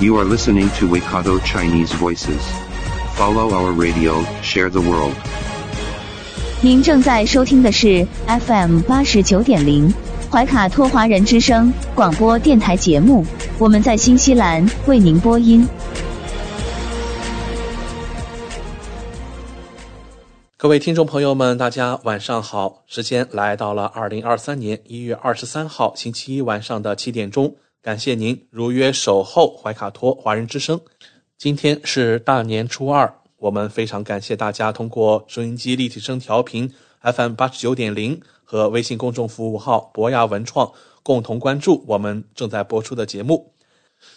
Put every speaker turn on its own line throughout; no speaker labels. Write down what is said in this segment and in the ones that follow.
You are listening to Waikato Chinese Voices. Follow our radio, share the world.
您正在收听的是 FM 八十九点零怀卡托华人之声广播电台节目，我们在新西兰为您播音。
各位听众朋友们，大家晚上好！时间来到了二零二三年一月二十三号星期一晚上的七点钟，感谢您如约守候怀卡托华人之声。今天是大年初二，我们非常感谢大家通过收音机立体声调频 FM 八十九点零和微信公众服务号博雅文创共同关注我们正在播出的节目。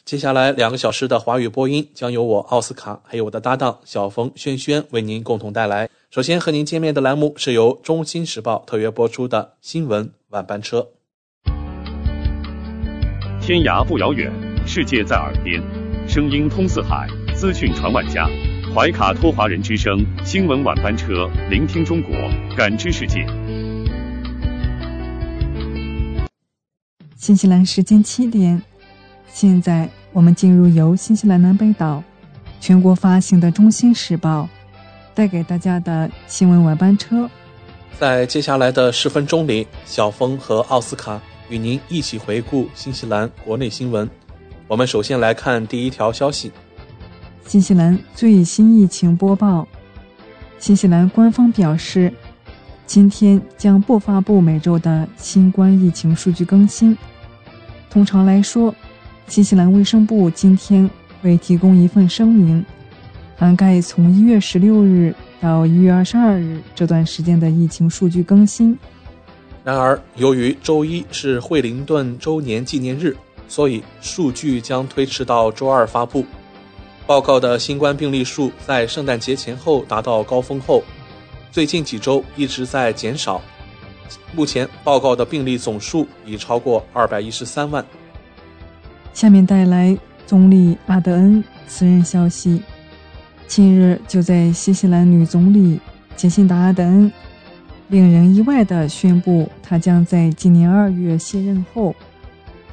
接下来两个小时的华语播音将由我奥斯卡还有我的搭档小冯轩轩为您共同带来。首先和您见面的栏目是由《中新时报》特约播出的新闻晚班车。
天涯不遥远，世界在耳边，声音通四海，资讯传万家。怀卡托华人之声新闻晚班车，聆听中国，感知世界。
新西兰时间七点，现在我们进入由新西兰南北岛全国发行的《中新时报》带给大家的新闻晚班车。
在接下来的十分钟里，小峰和奥斯卡与您一起回顾新西兰国内新闻。我们首先来看第一条消息：
新西兰最新疫情播报。新西兰官方表示，今天将不发布每周的新冠疫情数据更新。通常来说，新西兰卫生部今天会提供一份声明，涵盖从一月十六日到一月二十二日这段时间的疫情数据更新。
然而，由于周一是惠灵顿周年纪念日，所以数据将推迟到周二发布。报告的新冠病例数在圣诞节前后达到高峰后，最近几周一直在减少。目前报告的病例总数已超过二百一十三万。
下面带来总理阿德恩辞任消息。近日，就在新西兰女总理杰辛达·阿德恩令人意外地宣布，他将在今年二月卸任后，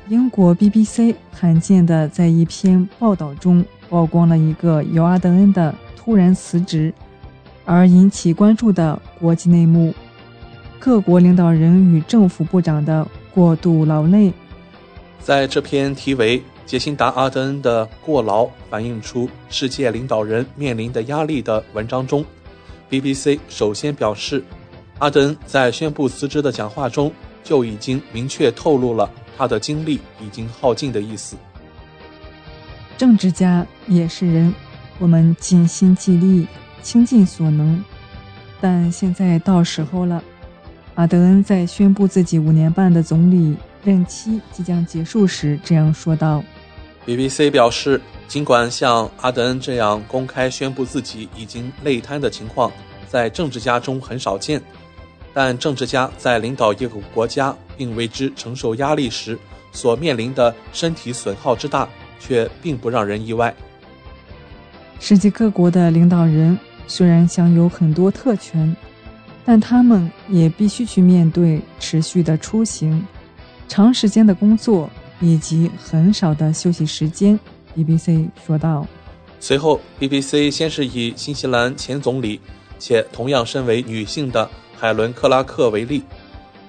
英国 BBC 罕见地在一篇报道中曝光了一个由阿德恩的突然辞职而引起关注的国际内幕。各国领导人与政府部长的过度劳累。
在这篇题为《杰辛达·阿德恩的过劳反映出世界领导人面临的压力》的文章中，BBC 首先表示，阿德恩在宣布辞职的讲话中就已经明确透露了他的精力已经耗尽的意思。
政治家也是人，我们尽心尽力，倾尽所能，但现在到时候了。阿德恩在宣布自己五年半的总理任期即将结束时这样说道。
BBC 表示，尽管像阿德恩这样公开宣布自己已经累瘫的情况在政治家中很少见，但政治家在领导一个国家并为之承受压力时所面临的身体损耗之大，却并不让人意外。
世界各国的领导人虽然享有很多特权，但他们也必须去面对持续的出行、长时间的工作以及很少的休息时间。BBC 说道。
随后，BBC 先是以新西兰前总理且同样身为女性的海伦·克拉克为例。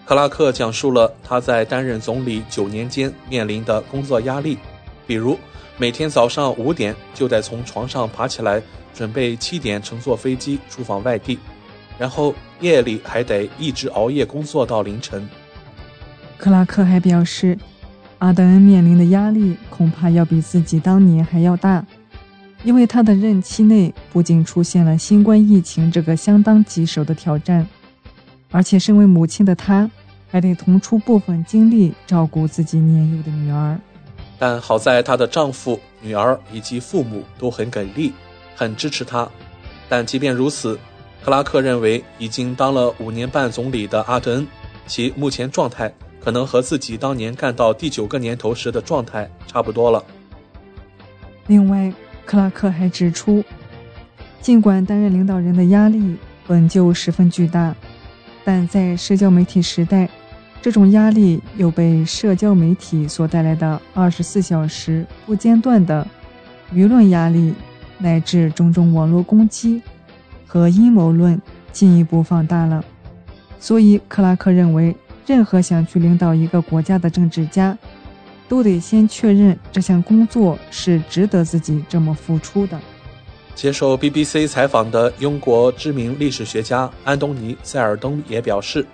克拉克讲述了他在担任总理九年间面临的工作压力，比如每天早上五点就得从床上爬起来，准备七点乘坐飞机出访外地，然后夜里还得一直熬夜工作到凌晨。
克拉克还表示，阿德恩面临的压力恐怕要比自己当年还要大，因为他的任期内不仅出现了新冠疫情这个相当棘手的挑战，而且身为母亲的她还得腾出部分精力照顾自己年幼的女儿。
但好在她的丈夫、女儿以及父母都很给力，很支持她。但即便如此，克拉克认为已经当了五年半总理的阿德恩，其目前状态可能和自己当年干到第九个年头时的状态差不多了。
另外，克拉克还指出，尽管担任领导人的压力本就十分巨大，但在社交媒体时代，这种压力又被社交媒体所带来的二十四小时不间断的舆论压力，乃至种种网络攻击和阴谋论进一步放大了。所以，克拉克认为，任何想去领导一个国家的政治家。都得先确认这项工作是值得自己这么付出的。
接受 BBC 采访的英国知名历史学家安东尼·塞尔登也表示，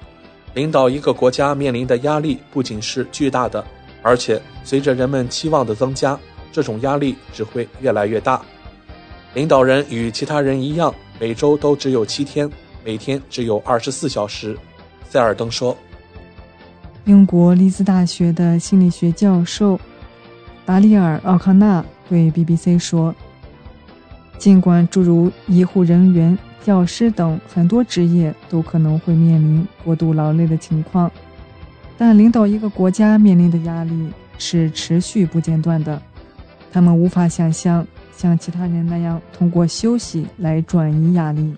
领导一个国家面临的压力不仅是巨大的，而且随着人们期望的增加，这种压力只会越来越大。领导人与其他人一样，每周都只有七天，每天只有二十四小时。塞尔登说。
英国利兹大学的心理学教授达里尔·奥康纳对 BBC 说：“尽管诸如医护人员、教师等很多职业都可能会面临过度劳累的情况，但领导一个国家面临的压力是持续不间断的。他们无法想象像其他人那样通过休息来转移压力。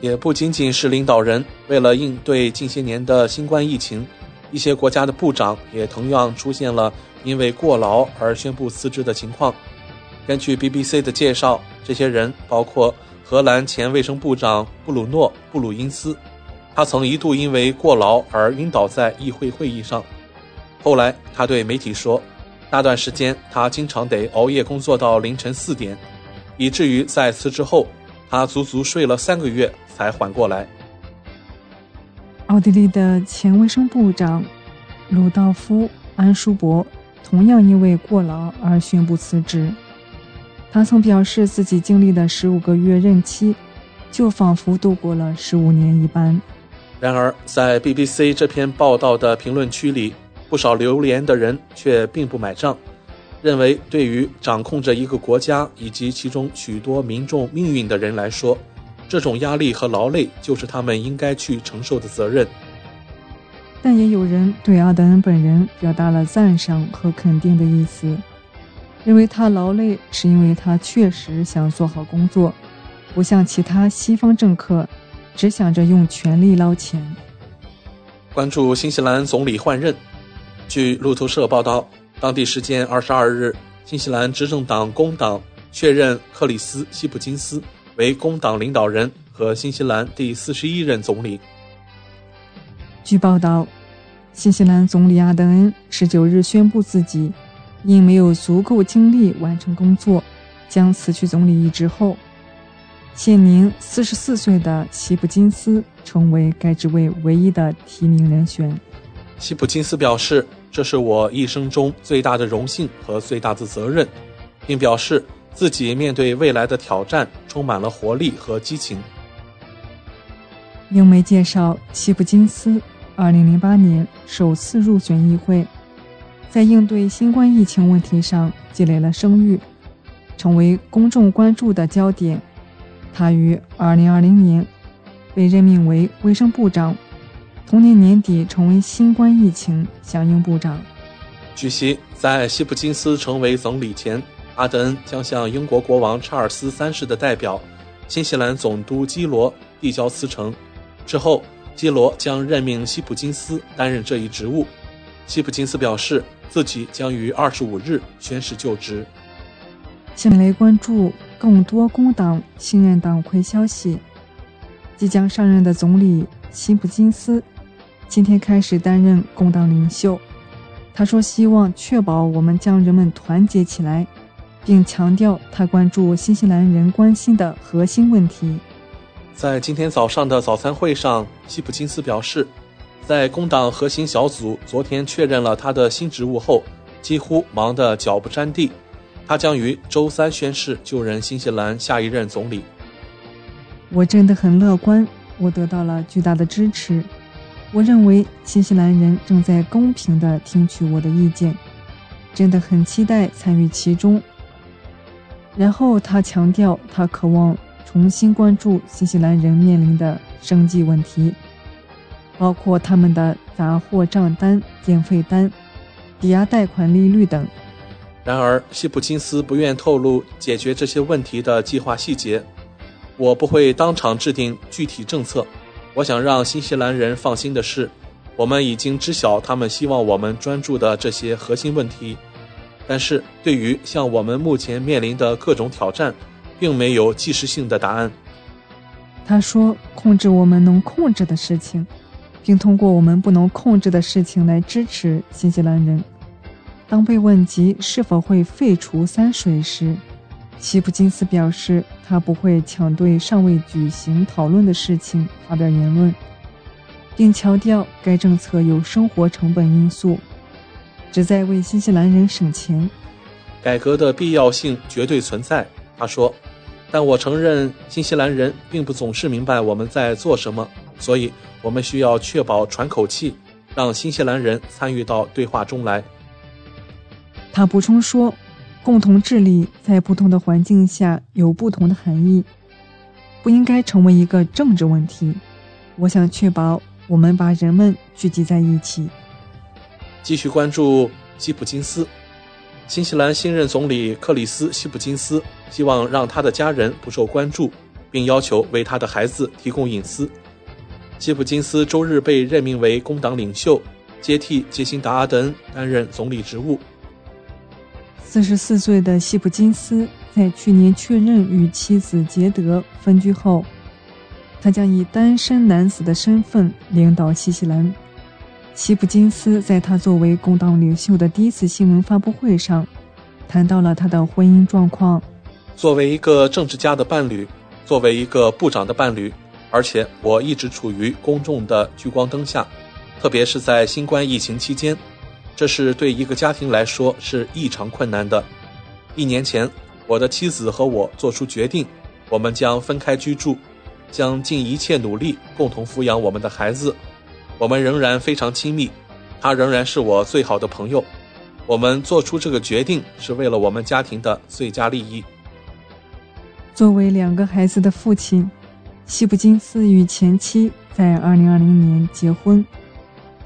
也不仅仅是领导人，为了应对近些年的新冠疫情。”一些国家的部长也同样出现了因为过劳而宣布辞职的情况。根据 BBC 的介绍，这些人包括荷兰前卫生部长布鲁诺·布鲁因斯，他曾一度因为过劳而晕倒在议会会议上。后来，他对媒体说，那段时间他经常得熬夜工作到凌晨四点，以至于在辞职后，他足足睡了三个月才缓过来。
奥地利的前卫生部长鲁道夫·安舒伯同样因为过劳而宣布辞职。他曾表示，自己经历的十五个月任期，就仿佛度过了十五年一般。
然而，在 BBC 这篇报道的评论区里，不少留言的人却并不买账，认为对于掌控着一个国家以及其中许多民众命运的人来说，这种压力和劳累就是他们应该去承受的责任，
但也有人对阿德恩本人表达了赞赏和肯定的意思，认为他劳累是因为他确实想做好工作，不像其他西方政客只想着用权力捞钱。
关注新西兰总理换任，据路透社报道，当地时间二十二日，新西兰执政党工党确认克里斯·希普金斯。为工党领导人和新西兰第四十一任总理。
据报道，新西兰总理阿德恩十九日宣布自己因没有足够精力完成工作，将辞去总理一职后，现年四十四岁的希普金斯成为该职位唯一的提名人选。
希普金斯表示：“这是我一生中最大的荣幸和最大的责任，并表示。”自己面对未来的挑战，充满了活力和激情。
英媒介绍，希普金斯2008年首次入选议会，在应对新冠疫情问题上积累了声誉，成为公众关注的焦点。他于2020年被任命为卫生部长，同年年底成为新冠疫情响应部长。
据悉，在希普金斯成为总理前。阿德恩将向英国国王查尔斯三世的代表、新西兰总督基罗递交辞呈，之后基罗将任命希普金斯担任这一职务。希普金斯表示自己将于二十五日宣誓就职。
下面来关注更多工党新任党魁消息。即将上任的总理希普金斯今天开始担任工党领袖。他说：“希望确保我们将人们团结起来。”并强调他关注新西兰人关心的核心问题。
在今天早上的早餐会上，希普金斯表示，在工党核心小组昨天确认了他的新职务后，几乎忙得脚不沾地。他将于周三宣誓就任新西兰下一任总理。
我真的很乐观，我得到了巨大的支持。我认为新西兰人正在公平地听取我的意见。真的很期待参与其中。然后他强调，他渴望重新关注新西兰人面临的生计问题，包括他们的杂货账单、电费单、抵押贷款利率等。
然而，希普金斯不愿透露解决这些问题的计划细节。我不会当场制定具体政策。我想让新西兰人放心的是，我们已经知晓他们希望我们专注的这些核心问题。但是对于像我们目前面临的各种挑战，并没有即时性的答案。
他说：“控制我们能控制的事情，并通过我们不能控制的事情来支持新西兰人。”当被问及是否会废除三水时，希普金斯表示，他不会抢对尚未举行讨论的事情发表言论，并强调该政策有生活成本因素。旨在为新西兰人省钱，
改革的必要性绝对存在。他说：“但我承认，新西兰人并不总是明白我们在做什么，所以我们需要确保喘口气，让新西兰人参与到对话中来。”
他补充说：“共同治理在不同的环境下有不同的含义，不应该成为一个政治问题。我想确保我们把人们聚集在一起。”
继续关注西普金斯。新西兰新任总理克里斯·西普金斯希望让他的家人不受关注，并要求为他的孩子提供隐私。西普金斯周日被任命为工党领袖，接替杰辛达·阿德恩担任总理职务。
四十四岁的希普金斯在去年确认与妻子杰德分居后，他将以单身男子的身份领导新西兰。希普金斯在他作为工党领袖的第一次新闻发布会上，谈到了他的婚姻状况。
作为一个政治家的伴侣，作为一个部长的伴侣，而且我一直处于公众的聚光灯下，特别是在新冠疫情期间，这是对一个家庭来说是异常困难的。一年前，我的妻子和我做出决定，我们将分开居住，将尽一切努力共同抚养我们的孩子。我们仍然非常亲密，他仍然是我最好的朋友。我们做出这个决定是为了我们家庭的最佳利益。
作为两个孩子的父亲，西普金斯与前妻在2020年结婚，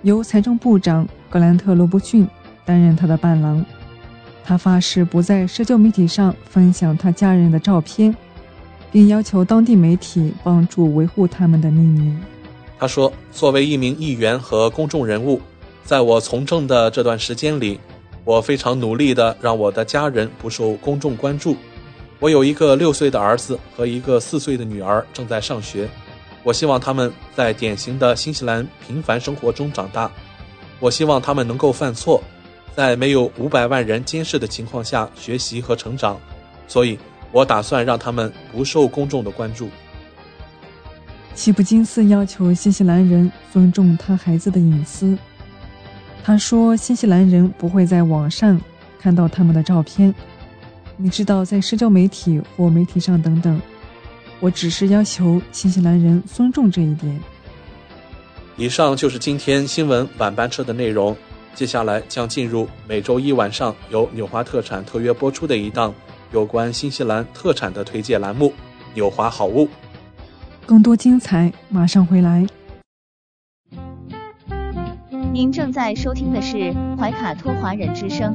由财政部长格兰特·罗伯逊担任他的伴郎。他发誓不在社交媒体上分享他家人的照片，并要求当地媒体帮助维护他们的秘密。
他说：“作为一名议员和公众人物，在我从政的这段时间里，我非常努力地让我的家人不受公众关注。我有一个六岁的儿子和一个四岁的女儿正在上学。我希望他们在典型的新西兰平凡生活中长大。我希望他们能够犯错，在没有五百万人监视的情况下学习和成长。所以，我打算让他们不受公众的关注。”
西普金斯要求新西兰人尊重他孩子的隐私。他说：“新西兰人不会在网上看到他们的照片，你知道，在社交媒体或媒体上等等。我只是要求新西兰人尊重这一点。”
以上就是今天新闻晚班车的内容。接下来将进入每周一晚上由纽华特产特约播出的一档有关新西兰特产的推介栏目《纽华好物》。
更多精彩，马上回来。
您正在收听的是怀卡托华人之声，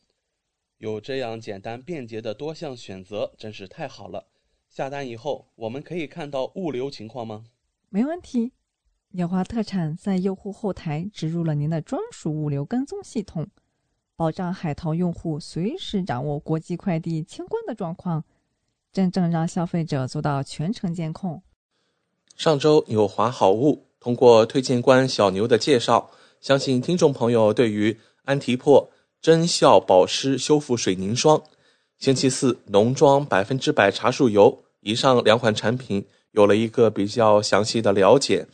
有这样简单便捷的多项选择，真是太好了。下单以后，我们可以看到物流情况吗？
没问题。纽华特产在用户后台植入了您的专属物流跟踪系统，保障海淘用户随时掌握国际快递清关的状况，真正让消费者做到全程监控。
上周纽华好物通过推荐官小牛的介绍，相信听众朋友对于安提珀。真效保湿修复水凝霜，星期四浓妆百分之百茶树油，以上两款产品有了一个比较详细的了解。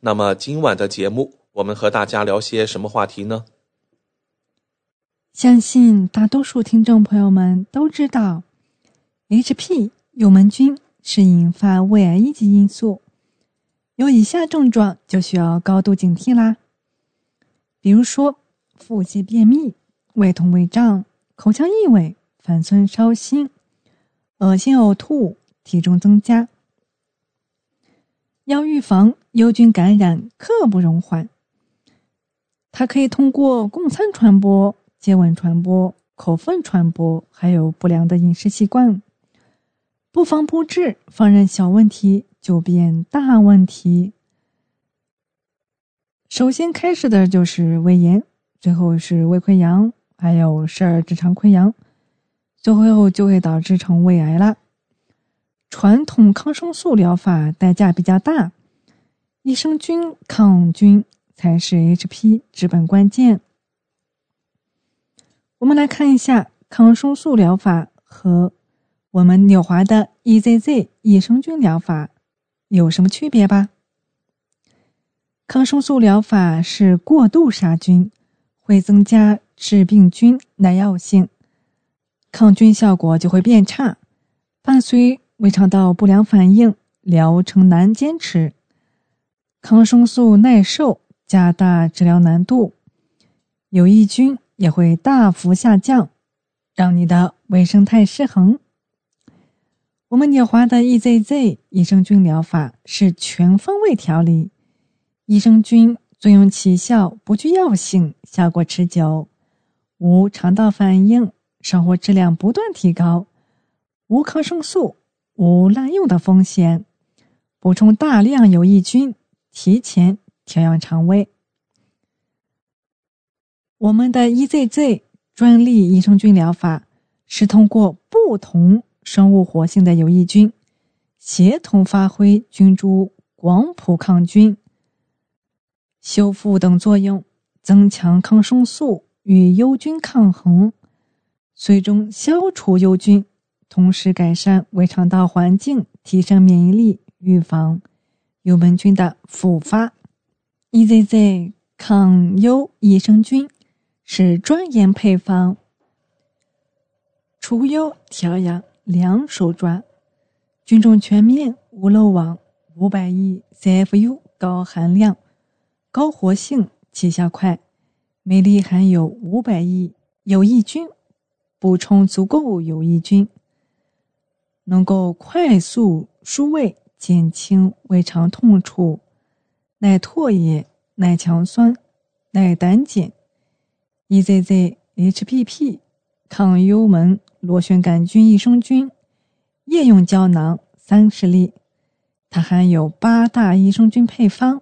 那么今晚的节目，我们和大家聊些什么话题呢？
相信大多数听众朋友们都知道，HP 幽门菌是引发胃癌一级因素，有以下症状就需要高度警惕啦，比如说腹泻、便秘。胃痛、胃胀、口腔异味、反酸、烧心、恶心、呕吐、体重增加。要预防幽菌感染，刻不容缓。它可以通过共餐传播、接吻传播、口粪传播，还有不良的饮食习惯。不防不治，放任小问题就变大问题。首先开始的就是胃炎，最后是胃溃疡。还有十二指肠溃疡，最后就会导致成胃癌了。传统抗生素疗法代价比较大，益生菌抗菌才是 HP 治本关键。我们来看一下抗生素疗法和我们纽华的 EZZ 益生菌疗法有什么区别吧。抗生素疗法是过度杀菌，会增加。致病菌耐药性，抗菌效果就会变差，伴随胃肠道不良反应，疗程难坚持。抗生素耐受加大治疗难度，有益菌也会大幅下降，让你的微生态失衡。我们纽华的 EZZ 益生菌疗法是全方位调理，益生菌作用起效，不具药性，效果持久。无肠道反应，生活质量不断提高，无抗生素，无滥用的风险，补充大量有益菌，提前调养肠胃。我们的 EZZ 专利益生菌疗法是通过不同生物活性的有益菌，协同发挥菌株广谱抗菌、修复等作用，增强抗生素与幽菌抗衡，最终消除幽菌，同时改善胃肠道环境，提升免疫力，预防幽门菌的复发。EZZ 抗优益生菌。是专研配方，除幽调养两手抓，菌种全面无漏网，五百亿 CFU 高含量、高活性，起效快，每粒含有五百亿有益菌，补充足够有益菌，能够快速舒胃，减轻胃肠痛楚，耐唾液、耐强酸、耐胆碱。EZZ HPP 抗幽门螺旋杆菌益生菌液用胶囊三十粒，它含有八大益生菌配方，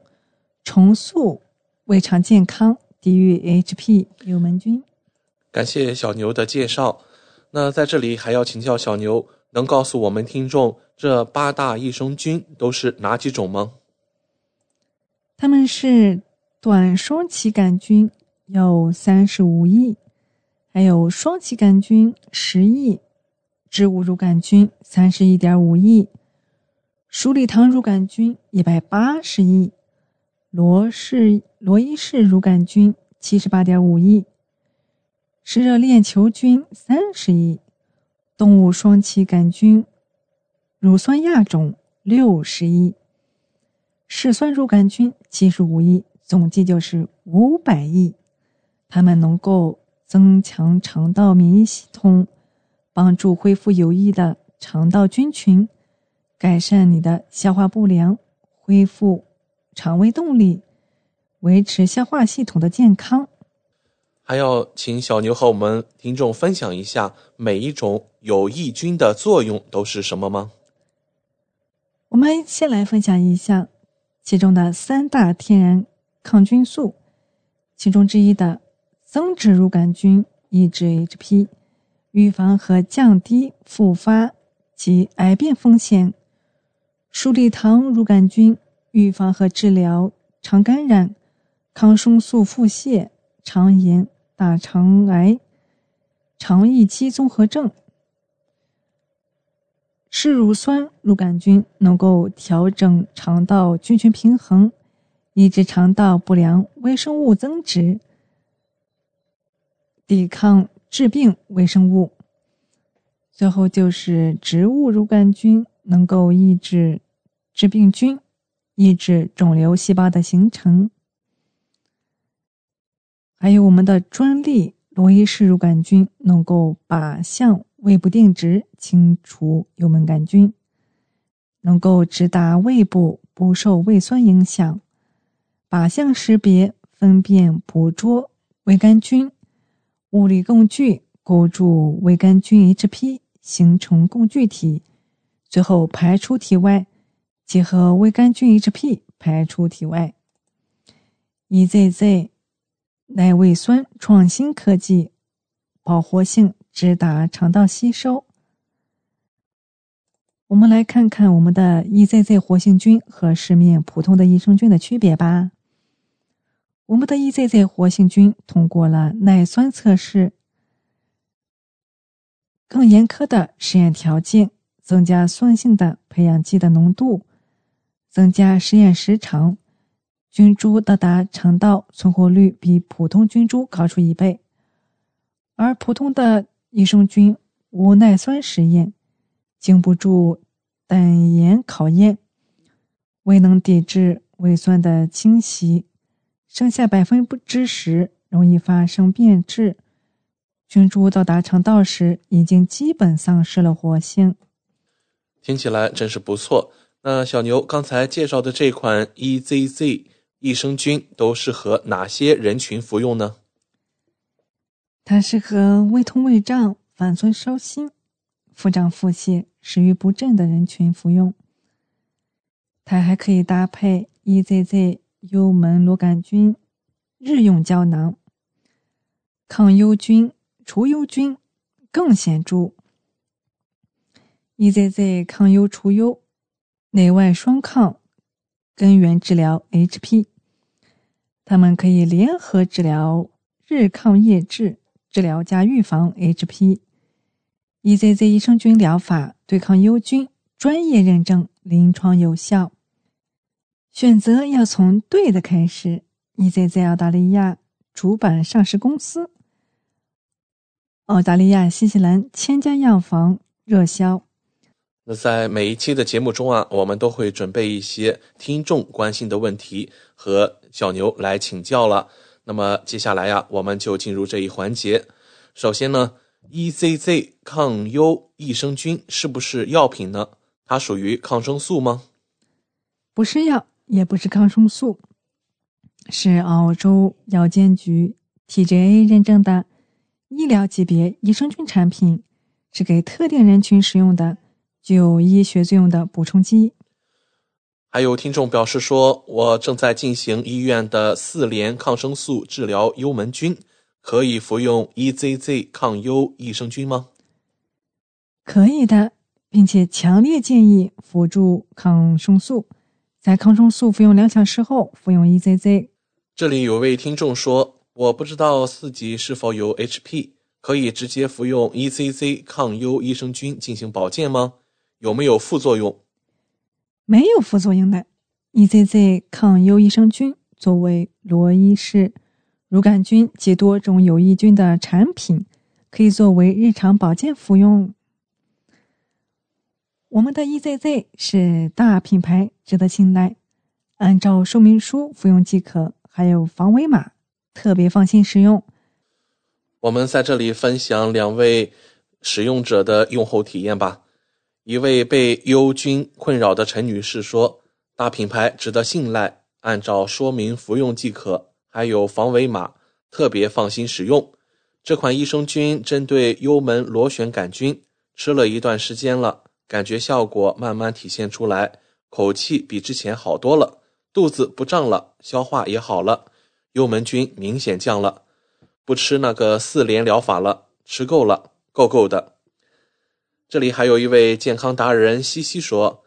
重塑胃肠健康，抵御 HP 幽门菌。
感谢小牛的介绍。那在这里还要请教小牛，能告诉我们听众这八大益生菌都是哪几种吗？
它们是短双歧杆菌。有三十五亿，还有双歧杆菌十亿，植物乳杆菌三十一点五亿，鼠李糖乳杆菌一百八十亿，罗氏罗伊氏乳杆菌七十八点五亿，湿热链球菌三十亿，动物双歧杆菌乳酸亚种六十亿，嗜酸乳杆菌七十五亿，总计就是五百亿。它们能够增强肠道免疫系统，帮助恢复有益的肠道菌群，改善你的消化不良，恢复肠胃动力，维持消化系统的健康。
还要请小牛和我们听众分享一下每一种有益菌的作用都是什么吗？
我们先来分享一下其中的三大天然抗菌素，其中之一的。增殖乳杆菌抑制 HP，预防和降低复发及癌变风险；鼠李糖乳杆菌预防和治疗肠感染、抗生素腹泻、肠炎、大肠癌、肠易激综合症；嗜乳酸乳杆菌能够调整肠道菌群平衡，抑制肠道不良微生物增殖。抵抗致病微生物，最后就是植物乳杆菌，能够抑制致病菌，抑制肿瘤细胞的形成。还有我们的专利罗伊氏乳杆菌，能够靶向胃部定植，清除幽门杆菌，能够直达胃部，不受胃酸影响，靶向识别、分辨、捕捉胃杆菌。物理共聚构筑胃杆菌 HP，形成共聚体，最后排出体外，结合胃杆菌 HP 排出体外。EZZ 耐胃酸创新科技，保活性直达肠道吸收。我们来看看我们的 EZZ 活性菌和市面普通的益生菌的区别吧。我们的 EZZ 活性菌通过了耐酸测试，更严苛的实验条件，增加酸性的培养基的浓度，增加实验时长，菌株到达肠道存活率比普通菌株高出一倍。而普通的益生菌无耐酸实验，经不住胆盐考验，未能抵制胃酸的侵袭。剩下百分之十容易发生变质，菌株到达肠道时已经基本丧失了活性。
听起来真是不错。那小牛刚才介绍的这款 EZZ 益生菌都适合哪些人群服用呢？
它适合胃痛、胃胀、反酸、烧心、腹胀、腹泻、食欲不振的人群服用。它还可以搭配 EZZ 幽门螺杆菌日用胶囊，抗幽菌、除幽菌更显著。EZZ 抗忧除忧，内外双抗，根源治疗 HP。它们可以联合治疗日抗夜治，治疗加预防 HP。EZZ 益生菌疗法对抗幽菌，专业认证，临床有效。选择要从对的开始。EZZ 澳大利亚主板上市公司，澳大利亚新西兰千家药房热销。
那在每一期的节目中啊，我们都会准备一些听众关心的问题和小牛来请教了。那么接下来呀，我们就进入这一环节。首先呢，EZZ 抗忧益生菌是不是药品呢？它属于抗生素吗？
不是药。也不是抗生素，是澳洲药监局 TGA 认证的医疗级别益生菌产品，是给特定人群使用的，具有医学作用的补充剂。
还有听众表示说，我正在进行医院的四联抗生素治疗幽门菌，可以服用 EZZ 抗幽益生菌吗？
可以的，并且强烈建议辅助抗生素。在抗生素服用两小时后服用 EZZ。
这里有位听众说：“我不知道自己是否有 HP，可以直接服用 EZZ 抗幽益生菌进行保健吗？有没有副作用？”
没有副作用的。EZZ 抗忧益生菌作为罗伊氏乳杆菌及多种有益菌的产品，可以作为日常保健服用。我们的 EZZ 是大品牌，值得信赖。按照说明书服用即可，还有防伪码，特别放心使用。
我们在这里分享两位使用者的用后体验吧。一位被幽菌困扰的陈女士说：“大品牌值得信赖，按照说明服用即可，还有防伪码，特别放心使用。这款益生菌针对幽门螺旋杆菌，吃了一段时间了。”感觉效果慢慢体现出来，口气比之前好多了，肚子不胀了，消化也好了，幽门菌明显降了，不吃那个四联疗法了，吃够了，够够的。这里还有一位健康达人西西说，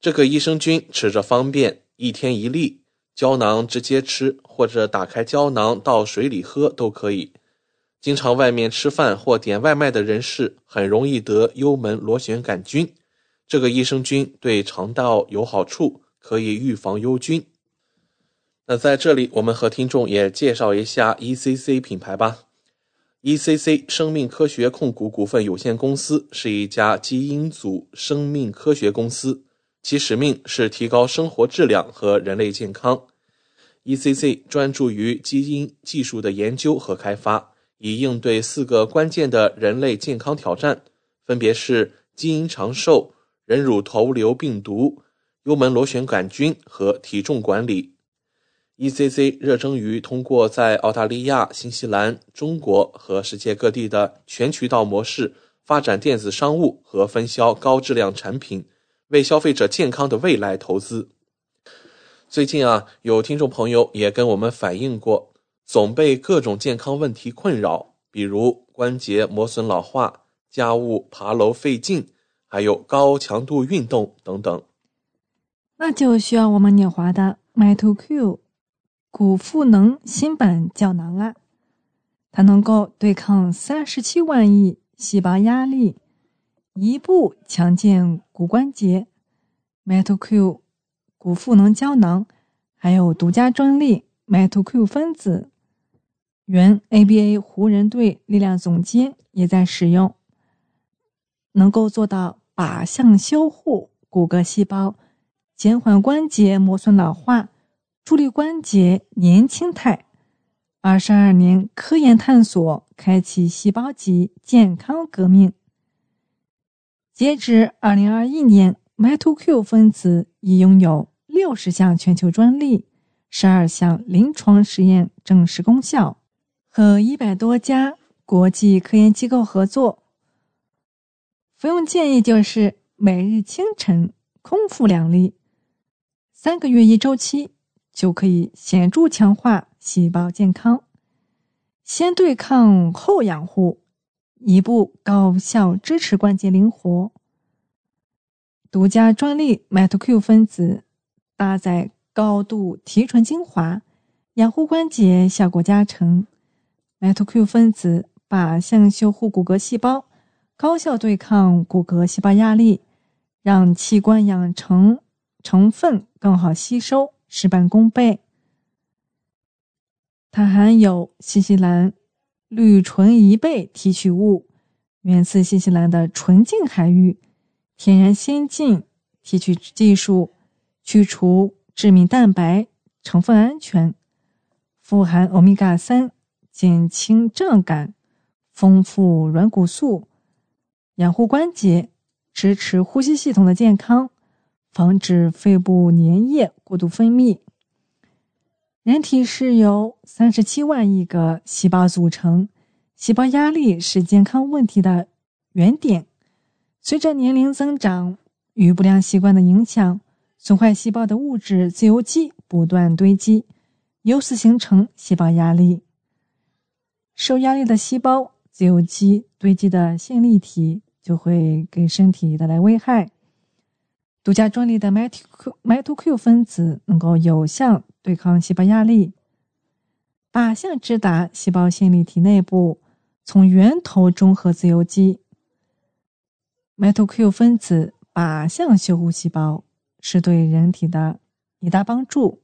这个益生菌吃着方便，一天一粒，胶囊直接吃，或者打开胶囊到水里喝都可以。经常外面吃饭或点外卖的人士，很容易得幽门螺旋杆菌。这个益生菌对肠道有好处，可以预防幽菌。那在这里，我们和听众也介绍一下 ECC 品牌吧。ECC 生命科学控股股份有限公司是一家基因组生命科学公司，其使命是提高生活质量和人类健康。ECC 专注于基因技术的研究和开发。以应对四个关键的人类健康挑战，分别是基因长寿、人乳头瘤病毒、幽门螺旋杆菌和体重管理。ECC 热衷于通过在澳大利亚、新西兰、中国和世界各地的全渠道模式，发展电子商务和分销高质量产品，为消费者健康的未来投资。最近啊，有听众朋友也跟我们反映过，总被各种健康问题困扰，比如关节磨损老化、家务爬楼费劲，还有高强度运动等等。
那就需要我们纽华的 MytoQ。骨赋能新版胶囊啊，它能够对抗三十七万亿细胞压力，一步强健骨关节。MetalQ 骨赋能胶囊还有独家专利 MetalQ 分子，原 ABA 湖人队力量总监也在使用，能够做到靶向修护骨骼细胞，减缓关节磨损老化。助力关节年轻态。二十二年科研探索，开启细胞级健康革命。截至二零二一年，MitoQ 分子已拥有六十项全球专利，十二项临床实验证实功效。和一百多家国际科研机构合作，服用建议就是每日清晨空腹两粒，三个月一周期，就可以显著强化细胞健康，先对抗后养护，一步高效支持关节灵活。独家专利 MitoQ 分子搭载高度提纯精华，养护关节效果加成。MitoQ 分子靶向修护骨骼细胞，高效对抗骨骼细胞压力，让器官养成成分更好吸收，事半功倍。它含有新西兰绿醇贻贝提取物，源自新西兰的纯净海域，天然先进提取技术，去除致敏蛋白，成分安全，富含欧米伽三。减轻胀感，丰富软骨素，养护关节，支持呼吸系统的健康，防止肺部粘液过度分泌。人体是由三十七万亿个细胞组成，细胞压力是健康问题的原点。随着年龄增长与不良习惯的影响，损坏细胞的物质自由基不断堆积，由此形成细胞压力。受压力的细胞自由基堆积的线粒体就会给身体带来危害。独家专利的 MitoQ 分子能够有效对抗细胞压力，靶向直达细胞线粒体内部，从源头中和自由基。MitoQ 分子靶向修复细胞是对人体的一大帮助。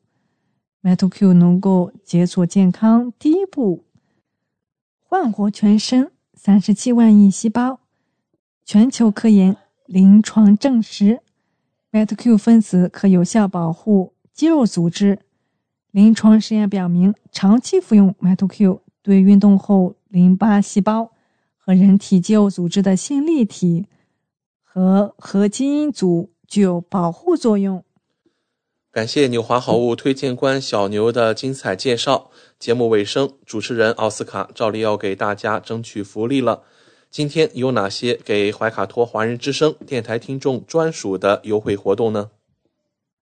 MitoQ 能够解锁健康第一步。焕活全身三十七万亿细胞，全球科研临床证实，MitoQ 分子可有效保护肌肉组织。临床实验表明，长期服用 MitoQ 对运动后淋巴细胞和人体肌肉组织的线粒体和核基因组具有保护作用。
感谢纽华好物推荐官小牛的精彩介绍。节目尾声，主持人奥斯卡照例要给大家争取福利了。今天有哪些给怀卡托华人之声电台听众专属的优惠活动呢？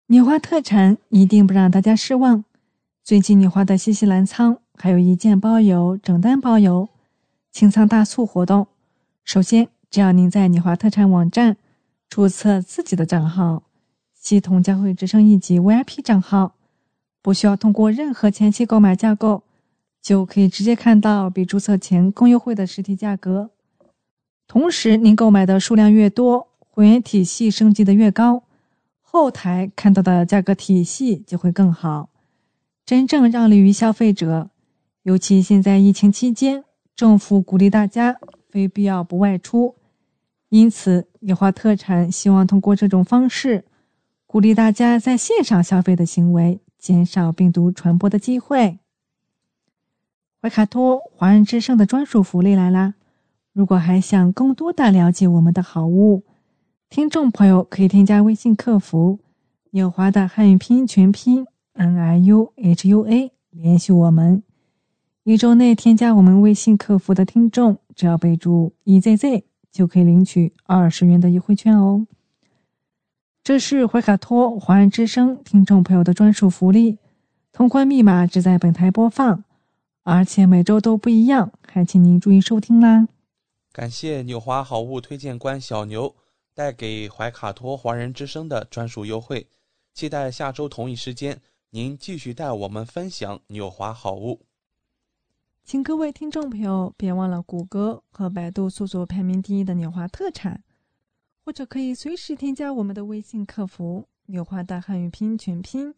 纽华特产一定不让大家失望。最近纽华的新西兰仓还有一件包邮、整单包邮清仓大促活动。首先，只要您在纽华特产网站注册自己的账号。系统将会直升一级 VIP 账号，不需要通过任何前期购买架构，就可以直接看到比注册前更优惠的实体价格。同时，您购买的数量越多，会员体系升级的越高，后台看到的价格体系就会更好，真正让利于消费者。尤其现在疫情期间，政府鼓励大家非必要不外出，因此野花特产希望通过这种方式。鼓励大家在线上消费的行为，减少病毒传播的机会。怀卡托华人之声的专属福利来啦！如果还想更多的了解我们的好物，听众朋友可以添加微信客服“纽华”的汉语拼音全拼 “n i u h u a” 联系我们。一周内添加我们微信客服的听众，只要备注 “ezz”，就可以领取二十元的优惠券哦。这是怀卡托华人之声听众朋友的专属福利，通关密码只在本台播放，而且每周都不一样，还请您注意收听啦。
感谢纽华好物推荐官小牛带给怀卡托华人之声的专属优惠，期待下周同一时间您继续带我们分享纽华好物。
请各位听众朋友别忘了谷歌和百度搜索排名第一的纽华特产。或者可以随时添加我们的微信客服“纽华的汉语拼音全拼”，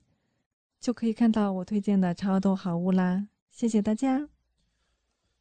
就可以看到我推荐的超多好物啦！谢谢大家，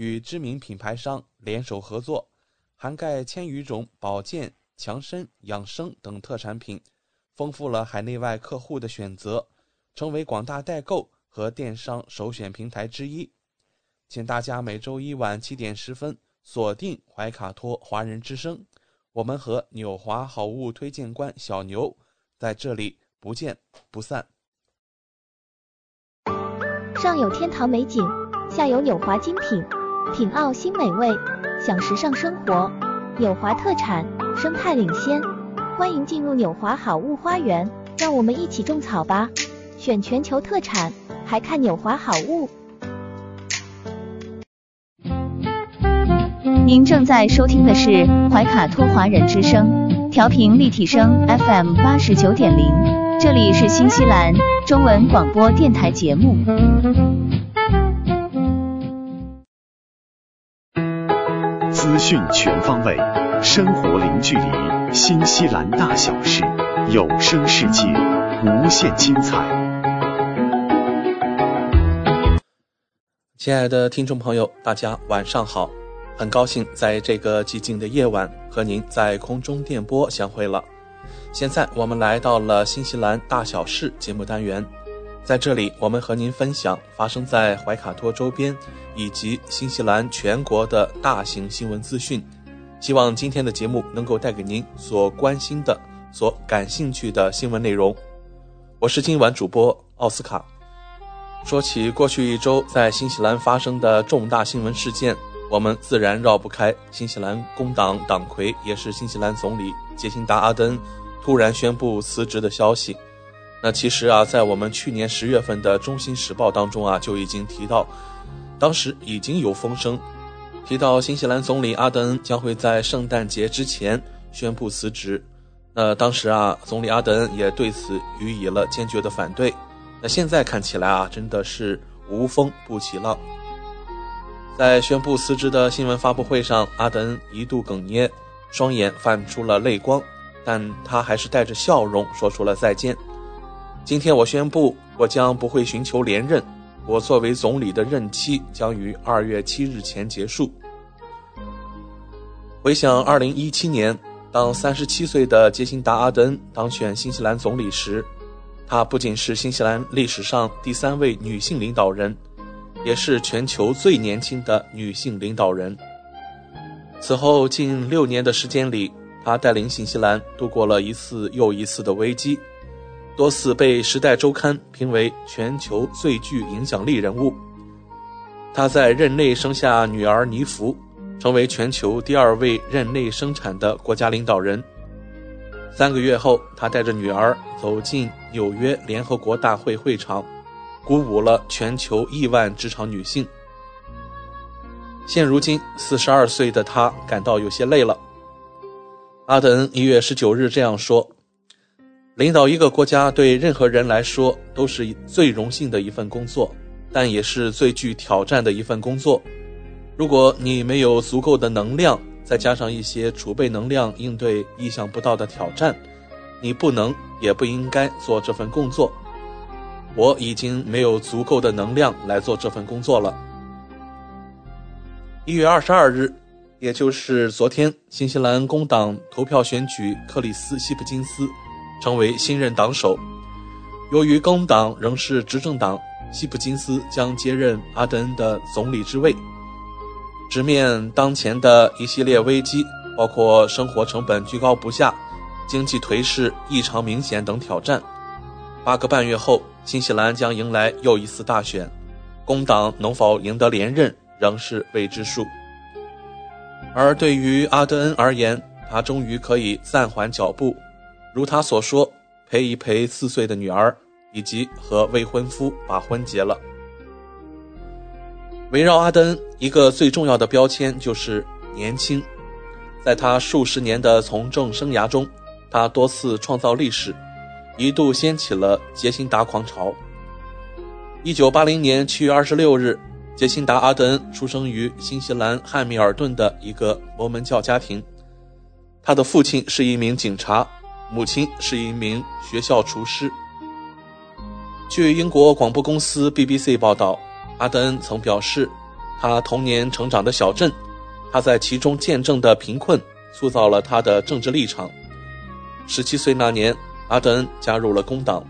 与知名品牌商联手合作，涵盖千余种保健、强身、养生等特产品，丰富了海内外客户的选择。成为广大代购和电商首选平台之一。请大家每周一晚七点十分锁定怀卡托华人之声，我们和纽华好物推荐官小牛在这里不见不散。
上有天堂美景，下有纽华精品，品澳新美味，享时尚生活。纽华特产，生态领先，欢迎进入纽华好物花园，让我们一起种草吧！选全球特产，还看纽华好物。
您正在收听的是怀卡托华人之声，调频立体声 FM 八十九点零，这里是新西兰中文广播电台节目。
讯全方位，生活零距离，新西兰大小事，有声世界，无限精彩。
亲爱的听众朋友，大家晚上好。很高兴在这个寂静的夜晚和您在空中电波相会了。现在我们来到了新西兰大小事节目单元，在这里我们和您分享发生在怀卡托周边以及新西兰全国的大型新闻资讯。希望今天的节目能够带给您所关心的、所感兴趣的新闻内容。我是今晚主播奥斯卡。说起过去一周在新西兰发生的重大新闻事件。我们自然绕不开新西兰工党党魁，也是新西兰总理杰辛达·阿登突然宣布辞职的消息。那其实啊，在我们去年十月份的《中新时报》当中啊，就已经提到，当时已经有风声提到新西兰总理阿德恩将会在圣诞节之前宣布辞职。那当时啊，总理阿德恩也对此予以了坚决的反对。那现在看起来啊，真的是无风不起浪。在宣布辞职的新闻发布会上，阿德恩一度哽咽，双眼泛出了泪光，但他还是带着笑容说出了再见。今天我宣布，我将不会寻求连任，我作为总理的任期将于二月七日前结束。回想二零一七年，当三十七岁的杰辛达·阿德恩当选新西兰总理时，她不仅是新西兰历史上第三位女性领导人。也是全球最年轻的女性领导人。此后近六年的时间里，她带领新西兰度过了一次又一次的危机，多次被《时代周刊》评为全球最具影响力人物。他在任内生下女儿尼芙，成为全球第二位任内生产的国家领导人。三个月后，他带着女儿走进纽约联合国大会会场。鼓舞了全球亿万职场女性。现如今，四十二岁的他感到有些累了。阿德恩一月十九日这样说：“领导一个国家对任何人来说都是最荣幸的一份工作，但也是最具挑战的一份工作。如果你没有足够的能量，再加上一些储备能量应对意想不到的挑战，你不能也不应该做这份工作。”我已经没有足够的能量来做这份工作了。一月二十二日，也就是昨天，新西兰工党投票选举克里斯·希普金斯成为新任党首。由于工党仍是执政党，希普金斯将接任阿德恩的总理之位，直面当前的一系列危机，包括生活成本居高不下、经济颓势异常明显等挑战。八个半月后。新西兰将迎来又一次大选，工党能否赢得连任仍是未知数。而对于阿德恩而言，他终于可以暂缓脚步，如他所说，陪一陪四岁的女儿，以及和未婚夫把婚结了。围绕阿登，一个最重要的标签就是年轻。在他数十年的从政生涯中，他多次创造历史。一度掀起了杰辛达狂潮。一九八零年七月二十六日，杰辛达·阿德恩出生于新西兰汉密尔顿的一个摩门教家庭。他的父亲是一名警察，母亲是一名学校厨师。据英国广播公司 BBC 报道，阿德恩曾表示，他童年成长的小镇，他在其中见证的贫困，塑造了他的政治立场。十七岁那年。阿德恩加入了工党。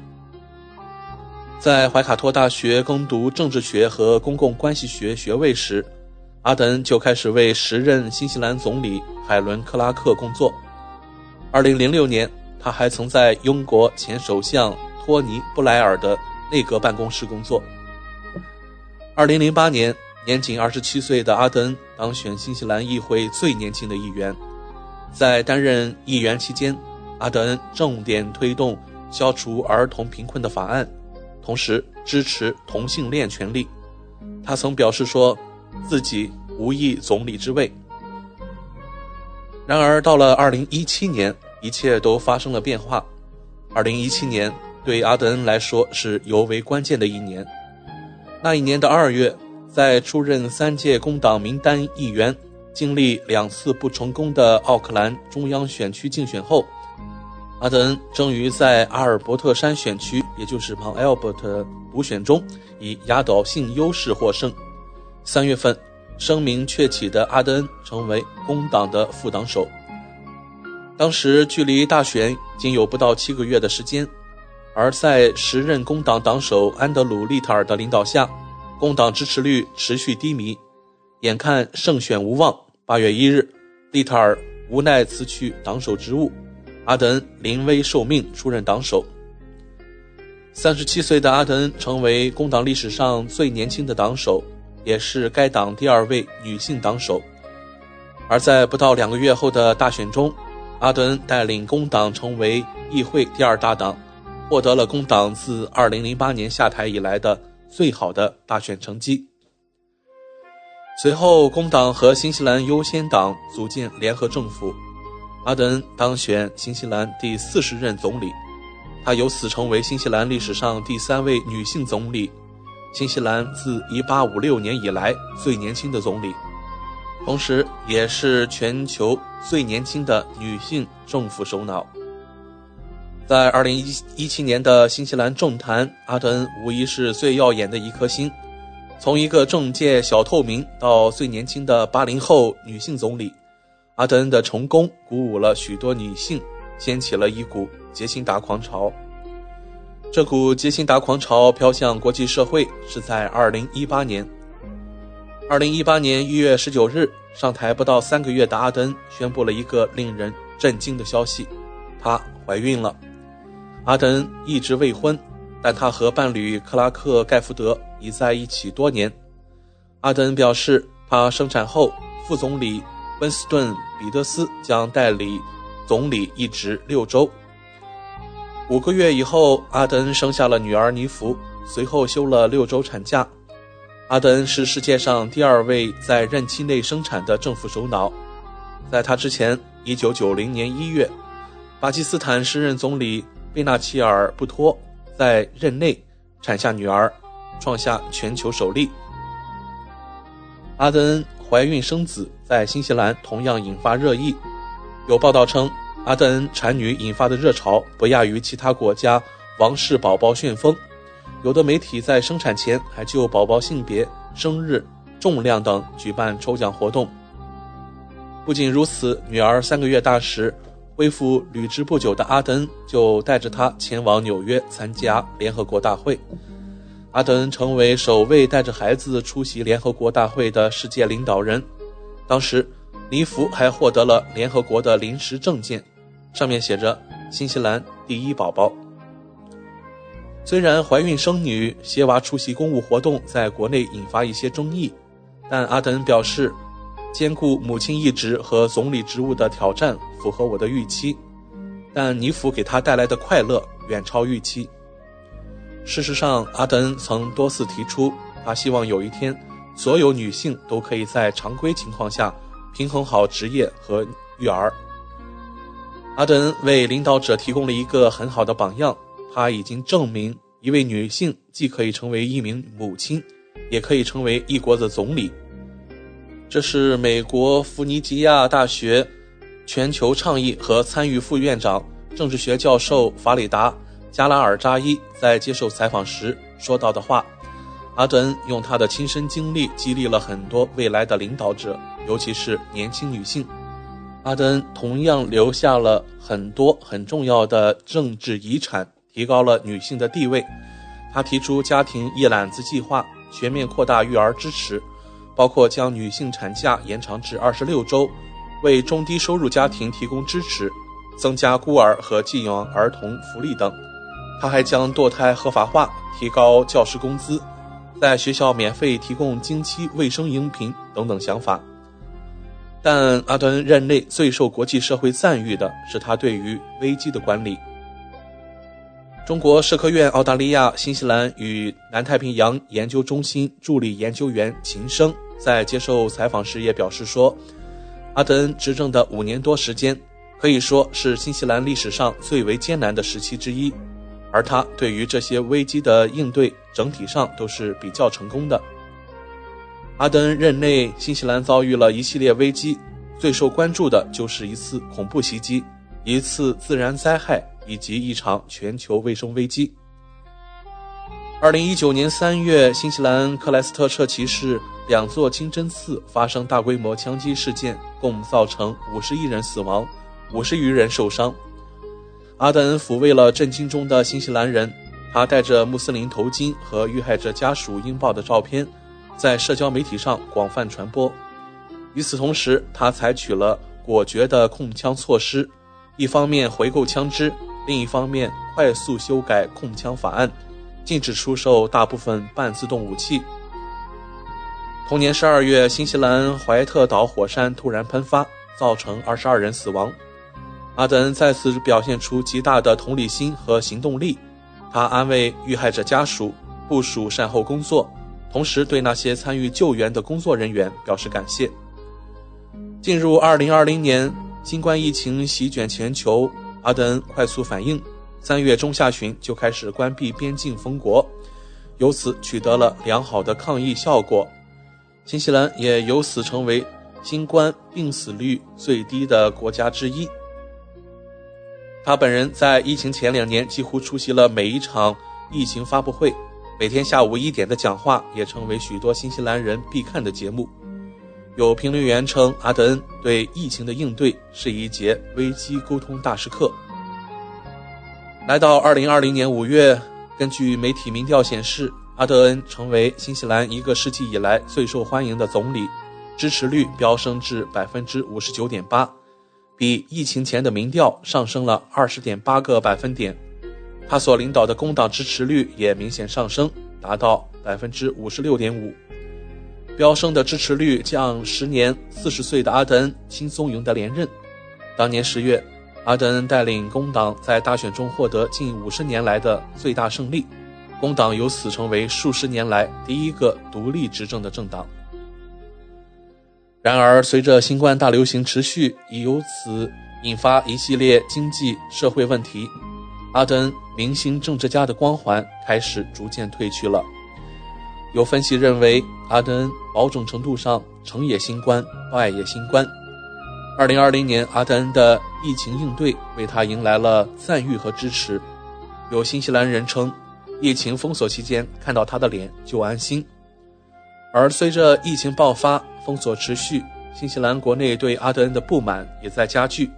在怀卡托大学攻读政治学和公共关系学学位时，阿德恩就开始为时任新西兰总理海伦·克拉克工作。2006年，他还曾在英国前首相托尼·布莱尔的内阁办公室工作。2008年，年仅27岁的阿德恩当选新西兰议会最年轻的议员。在担任议员期间，阿德恩重点推动消除儿童贫困的法案，同时支持同性恋权利。他曾表示说，自己无意总理之位。然而，到了2017年，一切都发生了变化。2017年对阿德恩来说是尤为关键的一年。那一年的二月，在出任三届工党名单议员。经历两次不成功的奥克兰中央选区竞选后，阿德恩终于在阿尔伯特山选区，也就是 Mount Albert 补选中，以压倒性优势获胜。三月份，声名鹊起的阿德恩成为工党的副党首。当时距离大选仅有不到七个月的时间，而在时任工党党首安德鲁·利特尔的领导下，工党支持率持续低迷。眼看胜选无望，八月一日，利特尔无奈辞去党首职务，阿德恩临危受命出任党首。三十七岁的阿德恩成为工党历史上最年轻的党首，也是该党第二位女性党首。而在不到两个月后的大选中，阿德恩带领工党成为议会第二大党，获得了工党自二零零八年下台以来的最好的大选成绩。随后，工党和新西兰优先党组建联合政府，阿德恩当选新西兰第四十任总理，他由此成为新西兰历史上第三位女性总理，新西兰自1856年以来最年轻的总理，同时也是全球最年轻的女性政府首脑。在2017年的新西兰政坛，阿德恩无疑是最耀眼的一颗星。从一个政界小透明到最年轻的八零后女性总理，阿德恩的成功鼓舞了许多女性，掀起了一股杰辛达狂潮。这股杰辛达狂潮飘向国际社会是在二零一八年。二零一八年一月十九日，上台不到三个月的阿登宣布了一个令人震惊的消息：她怀孕了。阿登一直未婚。但他和伴侣克拉克·盖福德已在一起多年。阿登表示，他生产后，副总理温斯顿·彼得斯将代理总理一职六周。五个月以后，阿登生下了女儿尼芙，随后休了六周产假。阿德恩是世界上第二位在任期内生产的政府首脑。在他之前，1990年1月，巴基斯坦时任总理贝纳齐尔·布托。在任内产下女儿，创下全球首例。阿德恩怀孕生子，在新西兰同样引发热议。有报道称，阿德恩产女引发的热潮不亚于其他国家王室宝宝旋风。有的媒体在生产前还就宝宝性别、生日、重量等举办抽奖活动。不仅如此，女儿三个月大时。恢复履职不久的阿德恩就带着她前往纽约参加联合国大会。阿德恩成为首位带着孩子出席联合国大会的世界领导人。当时，尼福还获得了联合国的临时证件，上面写着“新西兰第一宝宝”。虽然怀孕生女、携娃出席公务活动在国内引发一些争议，但阿德恩表示。兼顾母亲一职和总理职务的挑战符合我的预期，但尼弗给他带来的快乐远超预期。事实上，阿德恩曾多次提出，他希望有一天，所有女性都可以在常规情况下平衡好职业和育儿。阿德恩为领导者提供了一个很好的榜样，他已经证明，一位女性既可以成为一名母亲，也可以成为一国的总理。这是美国弗尼吉亚大学全球倡议和参与副院长、政治学教授法里达·加拉尔扎伊在接受采访时说到的话。阿德恩用他的亲身经历激励了很多未来的领导者，尤其是年轻女性。阿德恩同样留下了很多很重要的政治遗产，提高了女性的地位。他提出家庭一揽子计划，全面扩大育儿支持，包括将女性产假延长至二十六周，为中低收入家庭提供支持，增加孤儿和寄养儿童福利等。他还将堕胎合法化，提高教师工资，在学校免费提供经期卫生用品等等想法。但阿德恩任内最受国际社会赞誉的是他对于危机的管理。中国社科院澳大利亚、新西兰与南太平洋研究中心助理研究员秦生在接受采访时也表示说，阿德恩执政的五年多时间，可以说是新西兰历史上最为艰难的时期之一。而他对于这些危机的应对，整体上都是比较成功的。阿德恩任内，新西兰遭遇了一系列危机，最受关注的就是一次恐怖袭击、一次自然灾害以及一场全球卫生危机。二零一九年三月，新西兰克莱斯特彻奇市两座清真寺发生大规模枪击事件，共造成五十一人死亡，五十余人受伤。阿德恩抚慰了震惊中的新西兰人，他戴着穆斯林头巾和遇害者家属拥抱的照片，在社交媒体上广泛传播。与此同时，他采取了果决的控枪措施，一方面回购枪支，另一方面快速修改控枪法案，禁止出售大部分半自动武器。同年十二月，新西兰怀特岛火山突然喷发，造成二十二人死亡。阿德恩再次表现出极大的同理心和行动力，他安慰遇害者家属，部署善后工作，同时对那些参与救援的工作人员表示感谢。进入2020年，新冠疫情席卷全球，阿德恩快速反应，三月中下旬就开始关闭边境封国，由此取得了良好的抗疫效果，新西兰也由此成为新冠病死率最低的国家之一。他本人在疫情前两年几乎出席了每一场疫情发布会，每天下午一点的讲话也成为许多新西兰人必看的节目。有评论员称，阿德恩对疫情的应对是一节危机沟通大师课。来到二零二零年五月，根据媒体民调显示，阿德恩成为新西兰一个世纪以来最受欢迎的总理，支持率飙升至百分之五十九点八。比疫情前的民调上升了二十点八个百分点，他所领导的工党支持率也明显上升，达到百分之五十六点五。飙升的支持率将时年四十岁的阿德恩轻松赢得连任。当年十月，阿德恩带领工党在大选中获得近五十年来的最大胜利，工党由此成为数十年来第一个独立执政的政党。然而，随着新冠大流行持续，已由此引发一系列经济社会问题，阿德恩明星政治家的光环开始逐渐褪去了。有分析认为，阿德恩某种程度上成也新冠，败也新冠。二零二零年，阿德恩的疫情应对为他迎来了赞誉和支持。有新西兰人称，疫情封锁期间看到他的脸就安心。而随着疫情爆发，封锁持续，新西兰国内对阿德恩的不满也在加剧。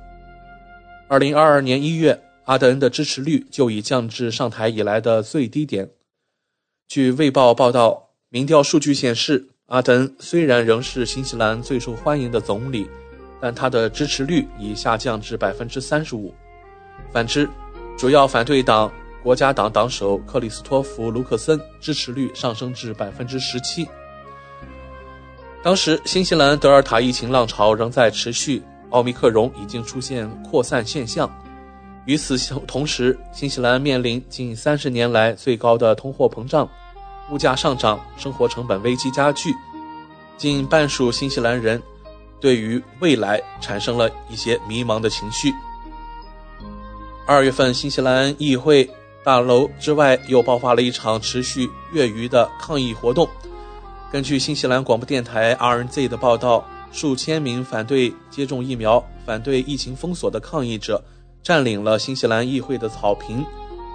二零二二年一月，阿德恩的支持率就已降至上台以来的最低点。据《卫报》报道，民调数据显示，阿登虽然仍是新西兰最受欢迎的总理，但他的支持率已下降至百分之三十五。反之，主要反对党国家党党首克里斯托弗·卢克森支持率上升至百分之十七。当时，新西兰德尔塔疫情浪潮仍在持续，奥密克戎已经出现扩散现象。与此同时，新西兰面临近三十年来最高的通货膨胀，物价上涨，生活成本危机加剧。近半数新西兰人对于未来产生了一些迷茫的情绪。二月份，新西兰议会大楼之外又爆发了一场持续月余的抗议活动。根据新西兰广播电台 RNZ 的报道，数千名反对接种疫苗、反对疫情封锁的抗议者占领了新西兰议会的草坪，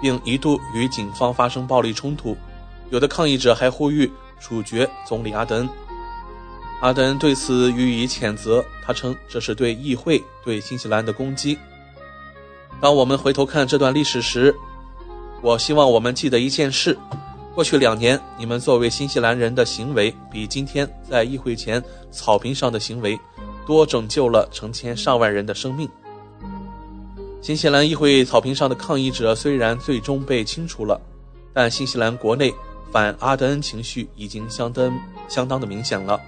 并一度与警方发生暴力冲突。有的抗议者还呼吁处决总理阿德恩。阿德恩对此予以谴责，他称这是对议会、对新西兰的攻击。当我们回头看这段历史时，我希望我们记得一件事。过去两年，你们作为新西兰人的行为，比今天在议会前草坪上的行为，多拯救了成千上万人的生命。新西兰议会草坪上的抗议者虽然最终被清除了，但新西兰国内反阿德恩情绪已经相当相当的明显了。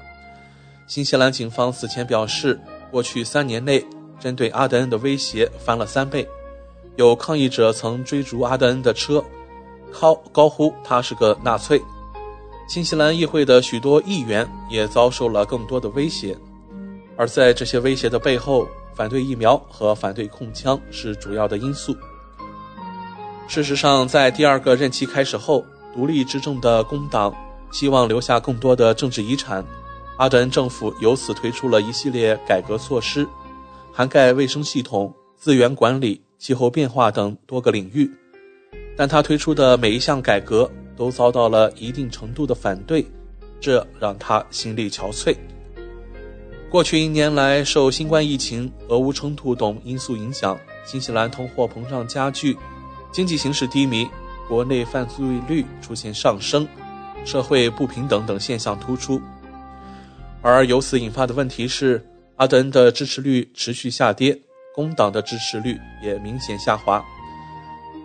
新西兰警方此前表示，过去三年内针对阿德恩的威胁翻了三倍，有抗议者曾追逐阿德恩的车。高高呼他是个纳粹，新西兰议会的许多议员也遭受了更多的威胁，而在这些威胁的背后，反对疫苗和反对控枪是主要的因素。事实上，在第二个任期开始后，独立执政的工党希望留下更多的政治遗产，阿德恩政府由此推出了一系列改革措施，涵盖卫生系统、资源管理、气候变化等多个领域。但他推出的每一项改革都遭到了一定程度的反对，这让他心力憔悴。过去一年来，受新冠疫情、俄乌冲突等因素影响，新西兰通货膨胀加剧，经济形势低迷，国内犯罪率出现上升，社会不平等等现象突出。而由此引发的问题是，阿德恩的支持率持续下跌，工党的支持率也明显下滑。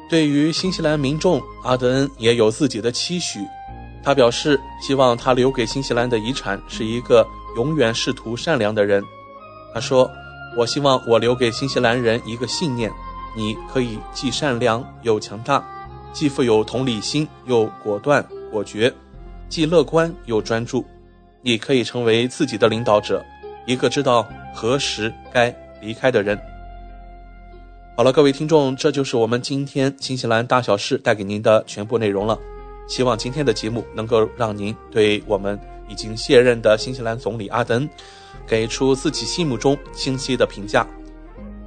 对于新西兰民众，阿德恩也有自己的期许。他表示，希望他留给新西兰的遗产是一个永远试图善良的人。他说：“我希望我留给新西兰人一个信念：你可以既善良又强大，既富有同理心又果断果决，既乐观又专注。你可以成为自己的领导者，一个知道何时该离开的人。”好了，各位听众，这就是我们今天新西兰大小事带给您的全部内容了。希望今天的节目能够让您对我们已经卸任的新西兰总理阿登给出自己心目中清晰的评价。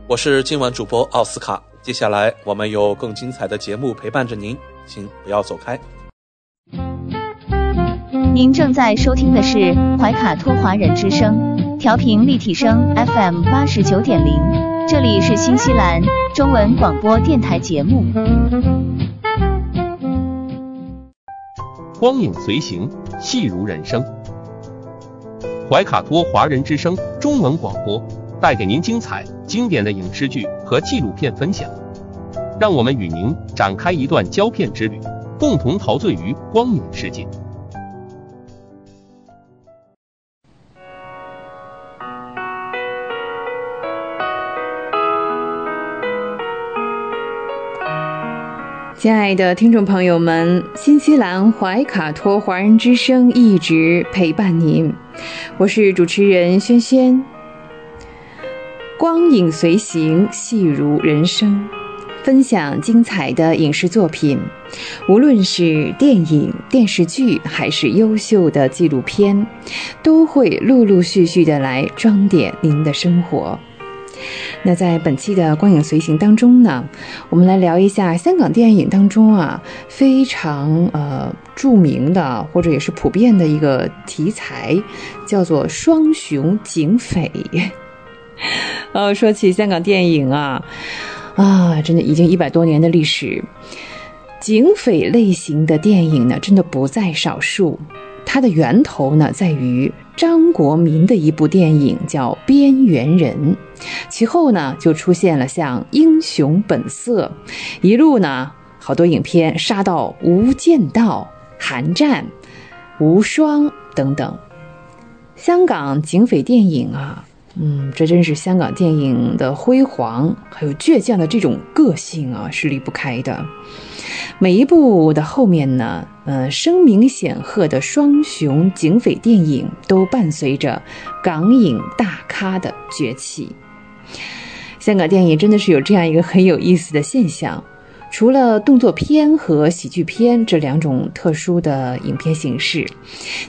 我是今晚主播奥斯卡，接下来我们有更精彩的节目陪伴着您，请不要走开。
您正在收听的是怀卡托华人之声，调频立体声 FM 八十九点零。这里是新西兰中文广播电台节目。
光影随行，戏如人生。怀卡托华人之声中文广播带给您精彩经典的影视剧和纪录片分享，让我们与您展开一段胶片之旅，共同陶醉于光影世界。
亲爱的听众朋友们，新西兰怀卡托华人之声一直陪伴您，我是主持人轩轩。光影随行，戏如人生，分享精彩的影视作品，无论是电影、电视剧，还是优秀的纪录片，都会陆陆续续的来装点您的生活。那在本期的光影随行当中呢，我们来聊一下香港电影当中啊非常呃著名的或者也是普遍的一个题材，叫做双雄警匪。呃，说起香港电影啊，啊，真的已经一百多年的历史，警匪类型的电影呢，真的不在少数。它的源头呢，在于张国民的一部电影叫《边缘人》，其后呢，就出现了像《英雄本色》，一路呢，好多影片杀到《无间道》《寒战》《无双》等等。香港警匪电影啊，嗯，这真是香港电影的辉煌，还有倔强的这种个性啊，是离不开的。每一部的后面呢，呃，声名显赫的双雄警匪电影都伴随着港影大咖的崛起。香港电影真的是有这样一个很有意思的现象，除了动作片和喜剧片这两种特殊的影片形式，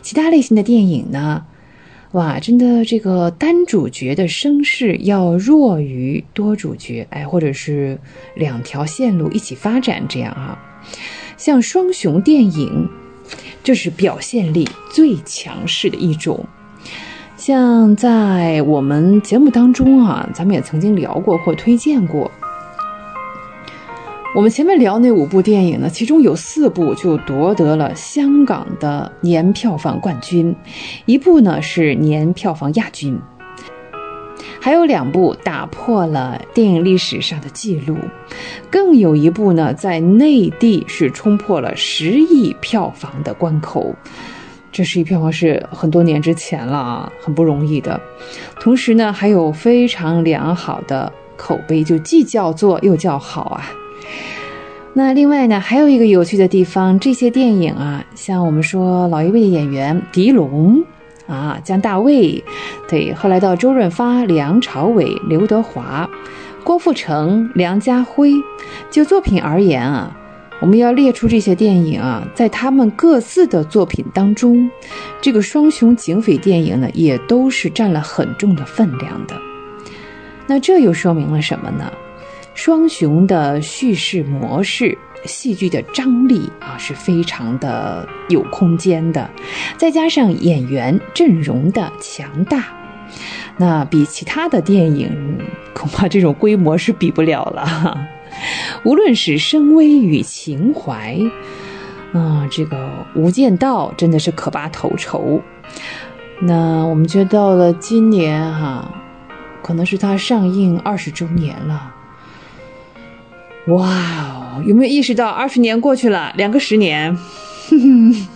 其他类型的电影呢，哇，真的这个单主角的声势要弱于多主角，哎，或者是两条线路一起发展这样啊。像双雄电影，这是表现力最强势的一种。像在我们节目当中啊，咱们也曾经聊过或推荐过，我们前面聊那五部电影呢，其中有四部就夺得了香港的年票房冠军，一部呢是年票房亚军，还有两部打破了电影历史上的记录，更有一部呢在内地是冲破了十亿票房的关口。这十亿票房是很多年之前了啊，很不容易的。同时呢，还有非常良好的口碑，就既叫座又叫好啊。那另外呢，还有一个有趣的地方，这些电影啊，像我们说老一辈的演员狄龙啊、姜大卫，对，后来到周润发、梁朝伟、刘德华、郭富城、梁家辉，就作品而言啊，我们要列出这些电影啊，在他们各自的作品当中，这个双雄警匪电影呢，也都是占了很重的分量的。那这又说明了什么呢？双雄的叙事模式、戏剧的张力啊，是非常的有空间的，再加上演员阵容的强大，那比其他的电影恐怕这种规模是比不了了。无论是声威与情怀，啊，这个《无间道》真的是可拔头筹。那我们觉得到了今年哈，可能是它上映二十周年了。哇哦，有没有意识到二十年过去了，两个十年？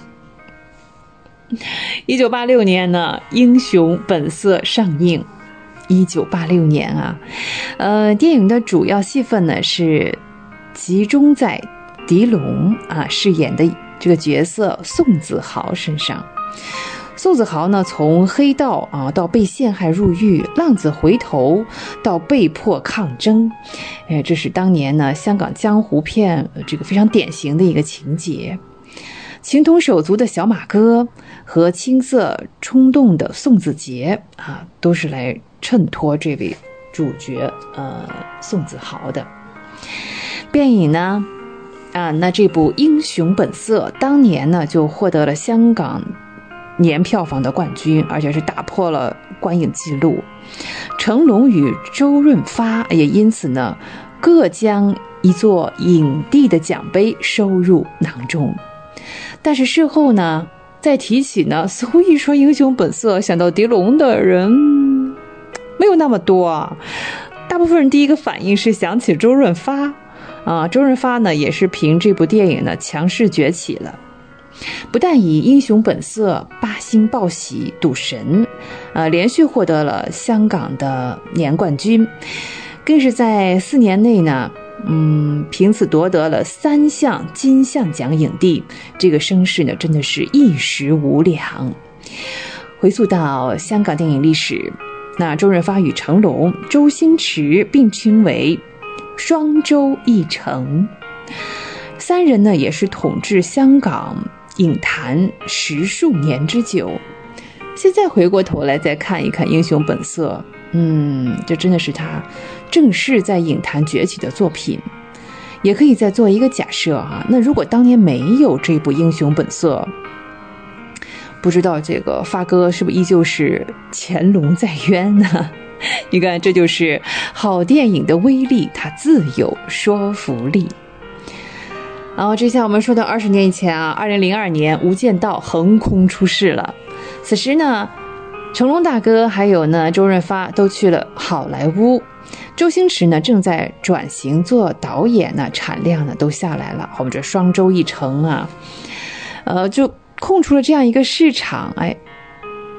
一九八六年呢，《英雄本色》上映。一九八六年啊，呃，电影的主要戏份呢是集中在狄龙啊饰演的这个角色宋子豪身上。宋子豪呢，从黑道啊到被陷害入狱，浪子回头到被迫抗争，哎，这是当年呢香港江湖片这个非常典型的一个情节。情同手足的小马哥和青涩冲动的宋子杰啊，都是来衬托这位主角呃宋子豪的。电影呢，啊，那这部《英雄本色》当年呢就获得了香港。年票房的冠军，而且是打破了观影记录。成龙与周润发也因此呢，各将一座影帝的奖杯收入囊中。但是事后呢，再提起呢，似乎一说《英雄本色》，想到狄龙的人没有那么多啊。大部分人第一个反应是想起周润发啊，周润发呢也是凭这部电影呢强势崛起了。不但以《英雄本色》《八星报喜》《赌神》，呃，连续获得了香港的年冠军，更是在四年内呢，嗯，凭此夺得了三项金像奖影帝，这个声势呢，真的是一时无两。回溯到香港电影历史，那周润发与成龙、周星驰并称为“双周一成”，三人呢也是统治香港。影坛十数年之久，现在回过头来再看一看《英雄本色》，嗯，这真的是他正式在影坛崛起的作品。也可以再做一个假设哈，那如果当年没有这部《英雄本色》，不知道这个发哥是不是依旧是潜龙在渊呢？你看，这就是好电影的威力，它自有说服力。然后，这下我们说到二十年以前啊，二零零二年，《无间道》横空出世了。此时呢，成龙大哥还有呢周润发都去了好莱坞，周星驰呢正在转型做导演呢，产量呢都下来了。我们这双周一成啊，呃，就空出了这样一个市场。哎，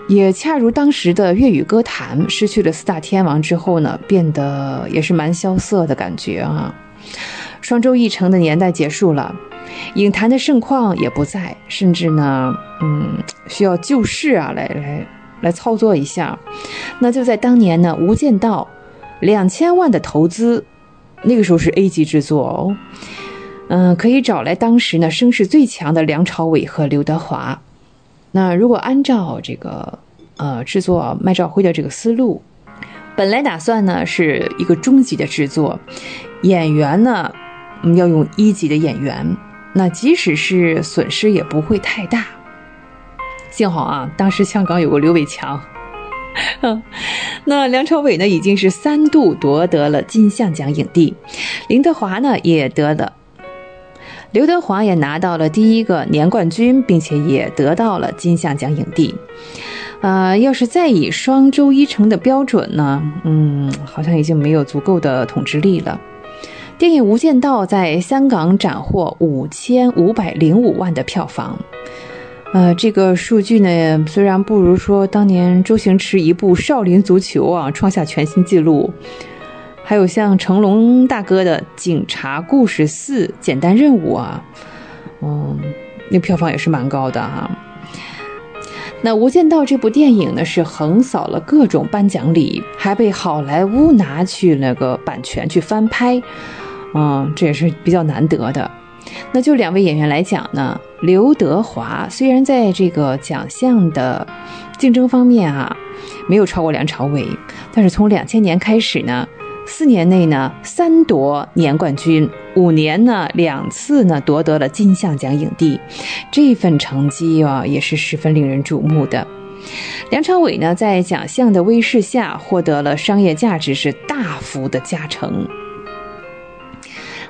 也恰如当时的粤语歌坛失去了四大天王之后呢，变得也是蛮萧瑟的感觉啊。双周一成的年代结束了，影坛的盛况也不在，甚至呢，嗯，需要救市啊，来来来操作一下。那就在当年呢，《无间道》两千万的投资，那个时候是 A 级制作哦，嗯，可以找来当时呢声势最强的梁朝伟和刘德华。那如果按照这个呃制作麦兆辉的这个思路，本来打算呢是一个中级的制作，演员呢。我们要用一级的演员，那即使是损失也不会太大。幸好啊，当时香港有个刘伟强，嗯 那梁朝伟呢，已经是三度夺得了金像奖影帝，林德华呢也得了，刘德华也拿到了第一个年冠军，并且也得到了金像奖影帝。呃，要是再以双周一成的标准呢，嗯，好像已经没有足够的统治力了。电影《无间道》在香港斩获五千五百零五万的票房。呃，这个数据呢，虽然不如说当年周星驰一部《少林足球》啊创下全新纪录，还有像成龙大哥的《警察故事四：简单任务》啊，嗯，那票房也是蛮高的哈。那《无间道》这部电影呢，是横扫了各种颁奖礼，还被好莱坞拿去那个版权去翻拍，嗯，这也是比较难得的。那就两位演员来讲呢，刘德华虽然在这个奖项的竞争方面啊，没有超过梁朝伟，但是从两千年开始呢，四年内呢三夺年冠军，五年呢两次呢夺得了金像奖影帝，这份成绩啊也是十分令人瞩目的。梁朝伟呢在奖项的威势下，获得了商业价值是大幅的加成。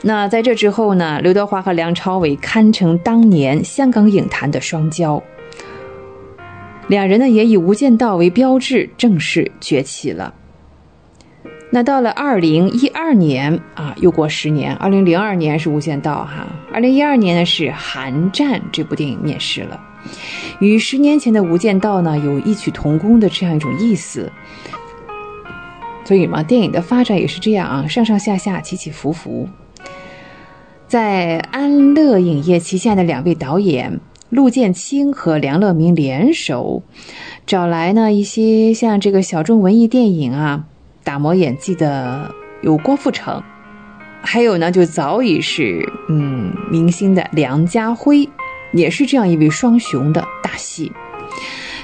那在这之后呢？刘德华和梁朝伟堪称当年香港影坛的双骄，两人呢也以《无间道》为标志正式崛起了。那到了二零一二年啊，又过十年，二零零二年是《无间道》哈，二零一二年呢是《寒战》这部电影面世了，与十年前的《无间道》呢有异曲同工的这样一种意思。所以嘛，电影的发展也是这样啊，上上下下，起起伏伏。在安乐影业旗下的两位导演陆建清和梁乐明联手，找来呢一些像这个小众文艺电影啊打磨演技的有郭富城，还有呢就早已是嗯明星的梁家辉，也是这样一位双雄的大戏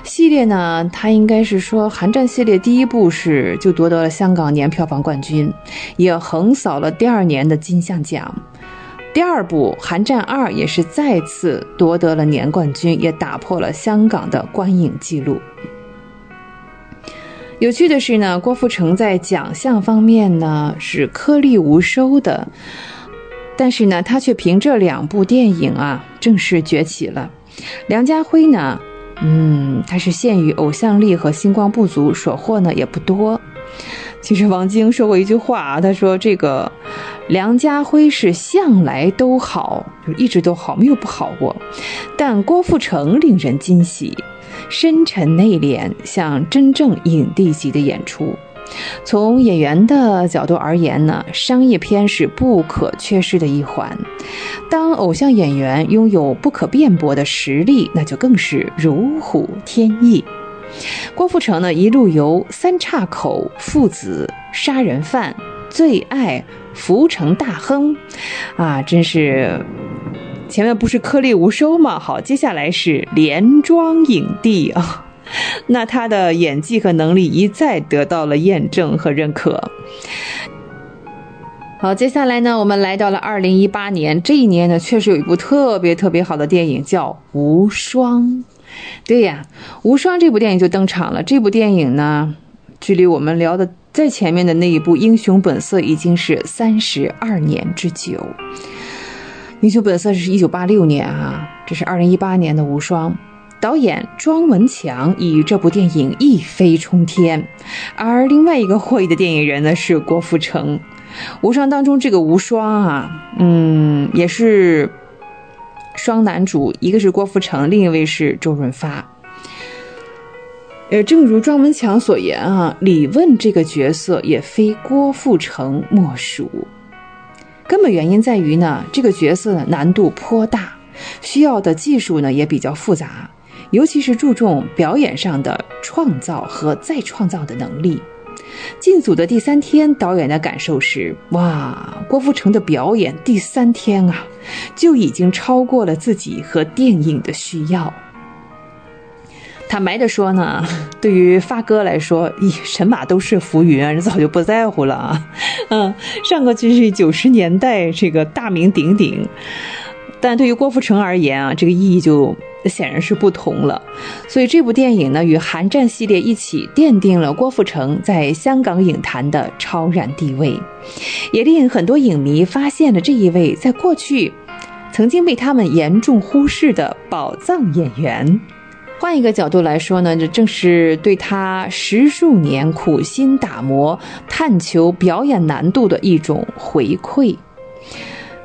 系列呢。他应该是说《寒战》系列第一部是就夺得了香港年票房冠军，也横扫了第二年的金像奖。第二部《寒战二》也是再次夺得了年冠军，也打破了香港的观影记录。有趣的是呢，郭富城在奖项方面呢是颗粒无收的，但是呢，他却凭这两部电影啊正式崛起了。梁家辉呢，嗯，他是限于偶像力和星光不足，所获呢也不多。其实王晶说过一句话啊，他说这个。梁家辉是向来都好，就一直都好，没有不好过。但郭富城令人惊喜，深沉内敛，像真正影帝级的演出。从演员的角度而言呢，商业片是不可缺失的一环。当偶像演员拥有不可辩驳的实力，那就更是如虎添翼。郭富城呢，一路由三岔口父子、杀人犯、最爱。福成大亨，啊，真是前面不是颗粒无收吗？好，接下来是连庄影帝啊，那他的演技和能力一再得到了验证和认可。好，接下来呢，我们来到了二零一八年，这一年呢，确实有一部特别特别好的电影叫《无双》。对呀，《无双》这部电影就登场了。这部电影呢，距离我们聊的。在前面的那一部《英雄本色》已经是三十二年之久，《英雄本色》是一九八六年啊，这是二零一八年的《无双》，导演庄文强以这部电影一飞冲天，而另外一个获益的电影人呢是郭富城，《无双》当中这个无双啊，嗯，也是双男主，一个是郭富城，另一位是周润发。呃，正如庄文强所言啊，李问这个角色也非郭富城莫属。根本原因在于呢，这个角色难度颇大，需要的技术呢也比较复杂，尤其是注重表演上的创造和再创造的能力。进组的第三天，导演的感受是：哇，郭富城的表演第三天啊，就已经超过了自己和电影的需要。坦白的说呢，对于发哥来说，咦，神马都是浮云，人早就不在乎了啊。嗯，上个就是九十年代这个大名鼎鼎，但对于郭富城而言啊，这个意义就显然是不同了。所以这部电影呢，与《寒战》系列一起奠定了郭富城在香港影坛的超然地位，也令很多影迷发现了这一位在过去曾经被他们严重忽视的宝藏演员。换一个角度来说呢，这正是对他十数年苦心打磨、探求表演难度的一种回馈。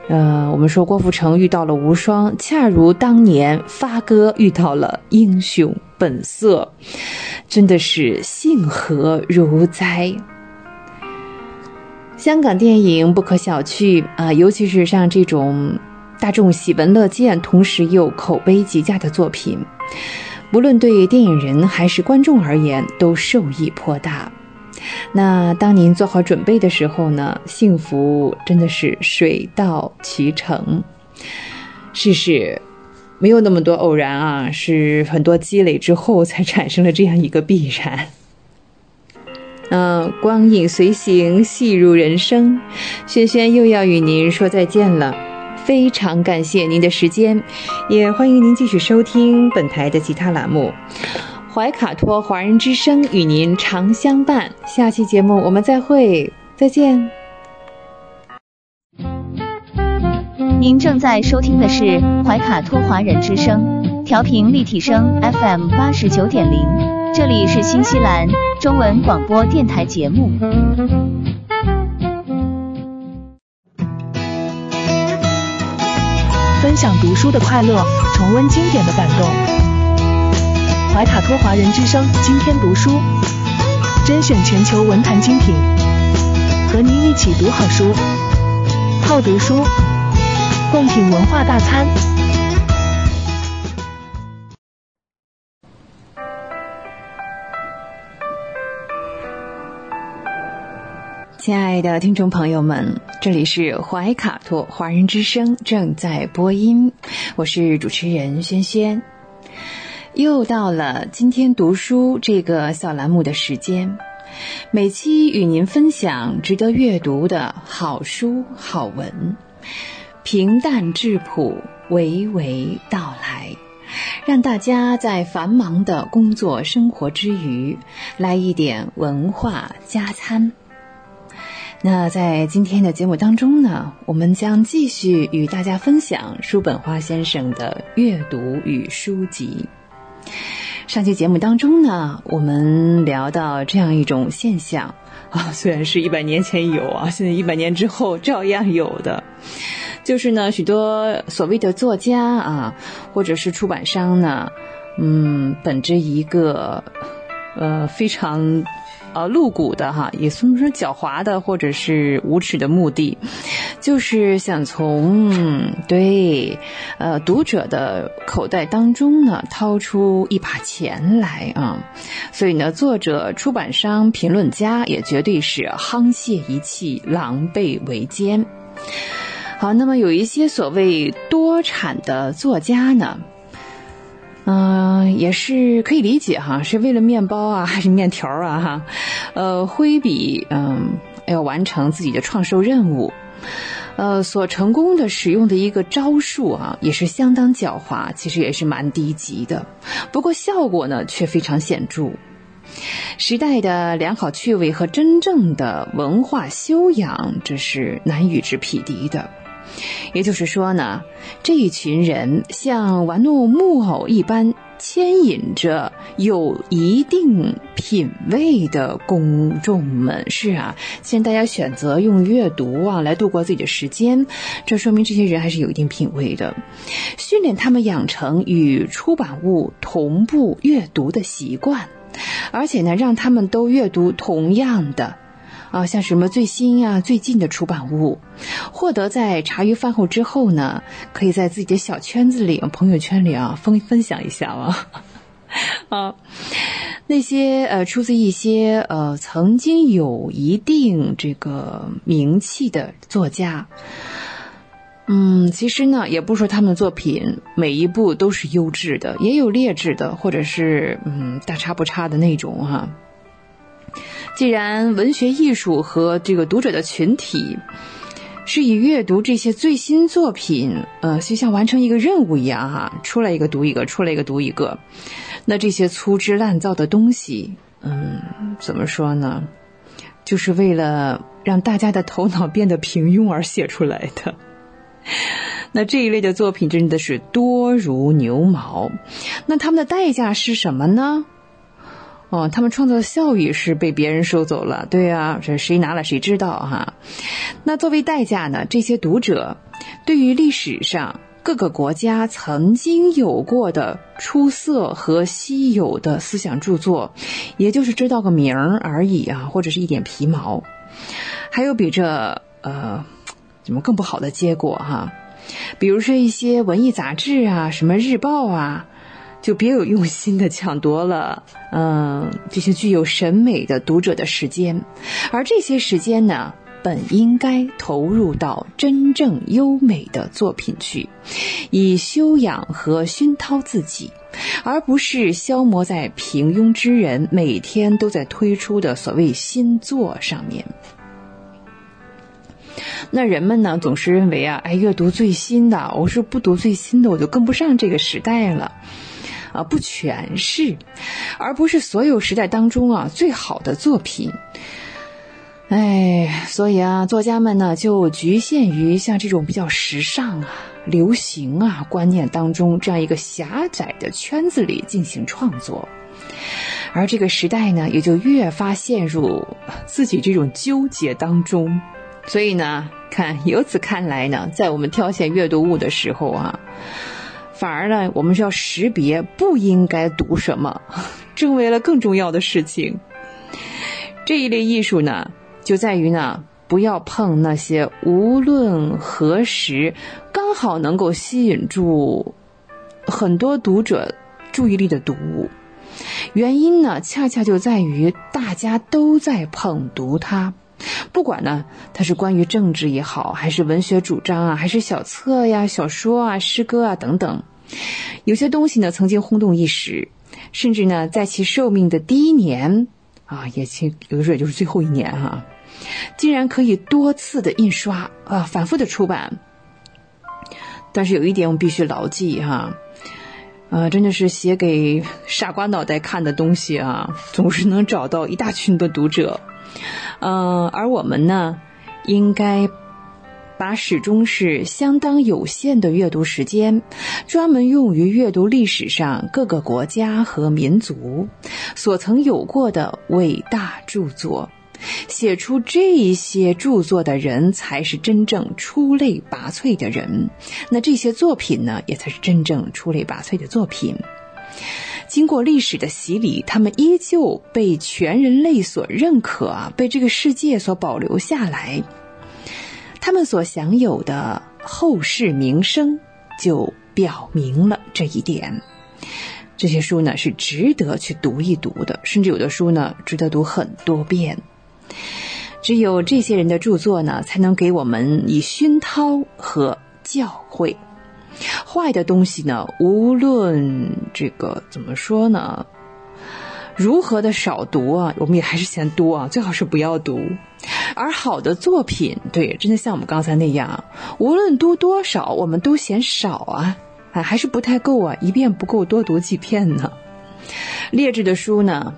呃，我们说郭富城遇到了无双，恰如当年发哥遇到了英雄本色，真的是幸何如哉。香港电影不可小觑啊，尤其是像这种大众喜闻乐见，同时又口碑极佳的作品。无论对电影人还是观众而言，都受益颇大。那当您做好准备的时候呢？幸福真的是水到渠成，事事没有那么多偶然啊，是很多积累之后才产生了这样一个必然。嗯，光影随行，戏如人生，轩轩又要与您说再见了。非常感谢您的时间，也欢迎您继续收听本台的其他栏目。怀卡托华人之声与您常相伴，下期节目我们再会，再见。
您正在收听的是怀卡托华人之声，调频立体声 FM 八十九点零，这里是新西兰中文广播电台节目。
分享读书的快乐，重温经典的感动。怀卡托华人之声今天读书，甄选全球文坛精品，和您一起读好书，好读书，共品文化大餐。
亲爱的听众朋友们，这里是怀卡托华人之声正在播音，我是主持人轩轩。又到了今天读书这个小栏目的时间，每期与您分享值得阅读的好书好文，平淡质朴，娓娓道来，让大家在繁忙的工作生活之余，来一点文化加餐。那在今天的节目当中呢，我们将继续与大家分享叔本华先生的阅读与书籍。上期节目当中呢，我们聊到这样一种现象啊，虽然是一百年前有啊，现在一百年之后照样有的，就是呢，许多所谓的作家啊，或者是出版商呢，嗯，本着一个呃非常。呃，露骨的哈，也算不说狡猾的，或者是无耻的目的，就是想从对呃读者的口袋当中呢掏出一把钱来啊，所以呢，作者、出版商、评论家也绝对是沆瀣一气、狼狈为奸。好，那么有一些所谓多产的作家呢。嗯，也是可以理解哈，是为了面包啊，还是面条啊哈？呃，挥笔嗯，要完成自己的创收任务，呃，所成功的使用的一个招数啊，也是相当狡猾，其实也是蛮低级的，不过效果呢却非常显著。时代的良好趣味和真正的文化修养，这是难与之匹敌的。也就是说呢，这一群人像玩弄木偶一般牵引着有一定品位的公众们。是啊，既然大家选择用阅读啊来度过自己的时间，这说明这些人还是有一定品位的。训练他们养成与出版物同步阅读的习惯，而且呢，让他们都阅读同样的。啊，像什么最新呀、最近的出版物，获得在茶余饭后之后呢，可以在自己的小圈子里、朋友圈里啊分分享一下啊。啊，那些呃出自一些呃曾经有一定这个名气的作家，嗯，其实呢，也不说他们的作品每一部都是优质的，也有劣质的，或者是嗯大差不差的那种哈。既然文学艺术和这个读者的群体是以阅读这些最新作品，呃，就像完成一个任务一样哈，出来一个读一个，出来一个读一个。那这些粗制滥造的东西，嗯，怎么说呢？就是为了让大家的头脑变得平庸而写出来的。那这一类的作品真的是多如牛毛。那他们的代价是什么呢？哦，他们创造的效益是被别人收走了。对啊，这谁拿了谁知道哈。那作为代价呢？这些读者对于历史上。各个国家曾经有过的出色和稀有的思想著作，也就是知道个名儿而已啊，或者是一点皮毛。还有比这呃，怎么更不好的结果哈？比如说一些文艺杂志啊，什么日报啊，就别有用心的抢夺了嗯这些具有审美的读者的时间，而这些时间呢？本应该投入到真正优美的作品去，以修养和熏陶自己，而不是消磨在平庸之人每天都在推出的所谓新作上面。那人们呢，总是认为啊，哎，阅读最新的，我是不读最新的，我就跟不上这个时代了。啊，不全是，而不是所有时代当中啊最好的作品。哎，所以啊，作家们呢就局限于像这种比较时尚啊、流行啊观念当中这样一个狭窄的圈子里进行创作，而这个时代呢也就越发陷入自己这种纠结当中。所以呢，看由此看来呢，在我们挑选阅读物的时候啊，反而呢我们是要识别不应该读什么，成为了更重要的事情。这一类艺术呢。就在于呢，不要碰那些无论何时刚好能够吸引住很多读者注意力的读物。原因呢，恰恰就在于大家都在捧读它，不管呢它是关于政治也好，还是文学主张啊，还是小册呀、小说啊、诗歌啊等等。有些东西呢曾经轰动一时，甚至呢在其寿命的第一年啊，也其有的时候也就是最后一年哈。竟然可以多次的印刷啊，反复的出版。但是有一点我们必须牢记哈，啊，真的是写给傻瓜脑袋看的东西啊，总是能找到一大群的读者。嗯，而我们呢，应该把始终是相当有限的阅读时间，专门用于阅读历史上各个国家和民族所曾有过的伟大著作。写出这些著作的人才是真正出类拔萃的人，那这些作品呢，也才是真正出类拔萃的作品。经过历史的洗礼，他们依旧被全人类所认可，被这个世界所保留下来。他们所享有的后世名声，就表明了这一点。这些书呢，是值得去读一读的，甚至有的书呢，值得读很多遍。只有这些人的著作呢，才能给我们以熏陶和教诲。坏的东西呢，无论这个怎么说呢，如何的少读啊，我们也还是嫌多啊，最好是不要读。而好的作品，对，真的像我们刚才那样，无论读多少，我们都嫌少啊，啊，还是不太够啊，一遍不够，多读几遍呢。劣质的书呢？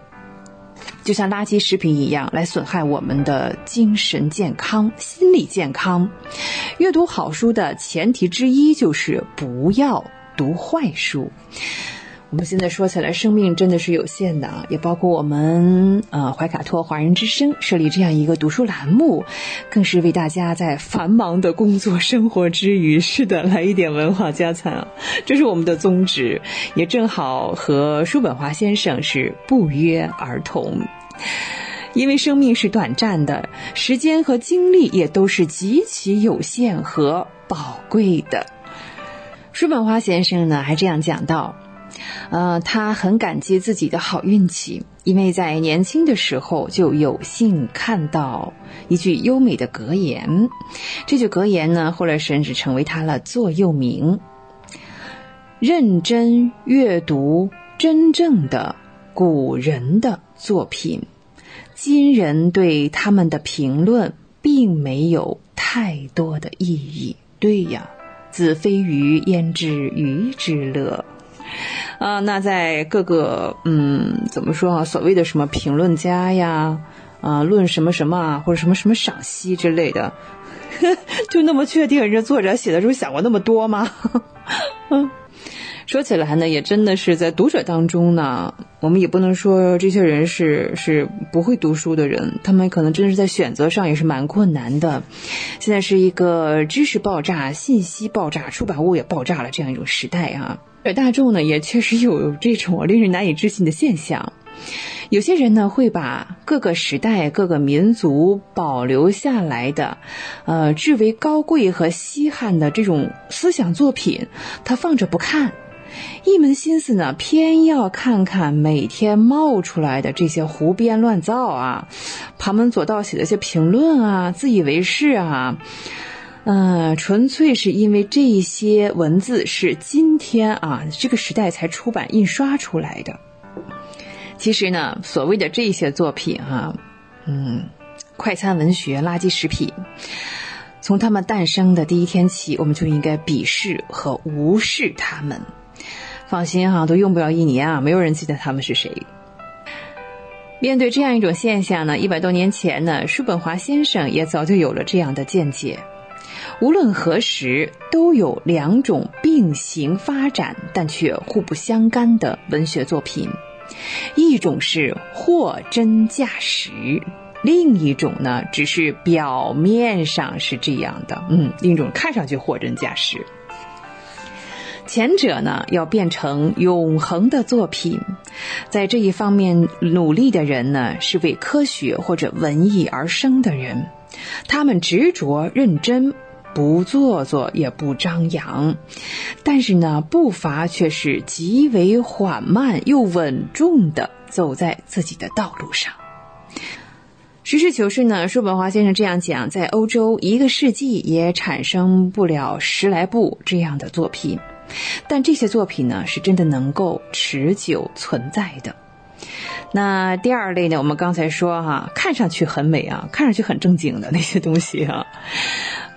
就像垃圾食品一样，来损害我们的精神健康、心理健康。阅读好书的前提之一就是不要读坏书。我们现在说起来，生命真的是有限的啊，也包括我们呃怀卡托华人之声设立这样一个读书栏目，更是为大家在繁忙的工作生活之余，是的，来一点文化加餐啊，这是我们的宗旨，也正好和叔本华先生是不约而同。因为生命是短暂的，时间和精力也都是极其有限和宝贵的。叔本华先生呢，还这样讲到：，呃，他很感激自己的好运气，因为在年轻的时候就有幸看到一句优美的格言。这句格言呢，后来甚至成为他的座右铭：认真阅读真正的古人的。作品，今人对他们的评论并没有太。多的意义。对呀，子非鱼，焉知鱼之乐？啊，那在各个嗯，怎么说啊？所谓的什么评论家呀，啊，论什么什么啊，或者什么什么赏析之类的，就那么确定人家作者写的时候想过那么多吗？嗯。说起来呢，也真的是在读者当中呢，我们也不能说这些人是是不会读书的人，他们可能真的是在选择上也是蛮困难的。现在是一个知识爆炸、信息爆炸、出版物也爆炸了这样一种时代啊，而大众呢也确实有这种令人难以置信的现象。有些人呢会把各个时代、各个民族保留下来的，呃，至为高贵和稀罕的这种思想作品，他放着不看。一门心思呢，偏要看看每天冒出来的这些胡编乱造啊，旁门左道写的一些评论啊，自以为是啊，嗯，纯粹是因为这些文字是今天啊这个时代才出版印刷出来的。其实呢，所谓的这些作品啊，嗯，快餐文学、垃圾食品，从他们诞生的第一天起，我们就应该鄙视和无视他们。放心哈，都用不了一年啊，没有人记得他们是谁。面对这样一种现象呢，一百多年前呢，叔本华先生也早就有了这样的见解：无论何时，都有两种并行发展但却互不相干的文学作品，一种是货真价实，另一种呢，只是表面上是这样的。嗯，另一种看上去货真价实。前者呢，要变成永恒的作品，在这一方面努力的人呢，是为科学或者文艺而生的人，他们执着认真，不做作也不张扬，但是呢，步伐却是极为缓慢又稳重的走在自己的道路上。实事求是呢，叔本华先生这样讲，在欧洲一个世纪也产生不了十来部这样的作品。但这些作品呢，是真的能够持久存在的。那第二类呢，我们刚才说哈，看上去很美啊，看上去很正经的那些东西啊，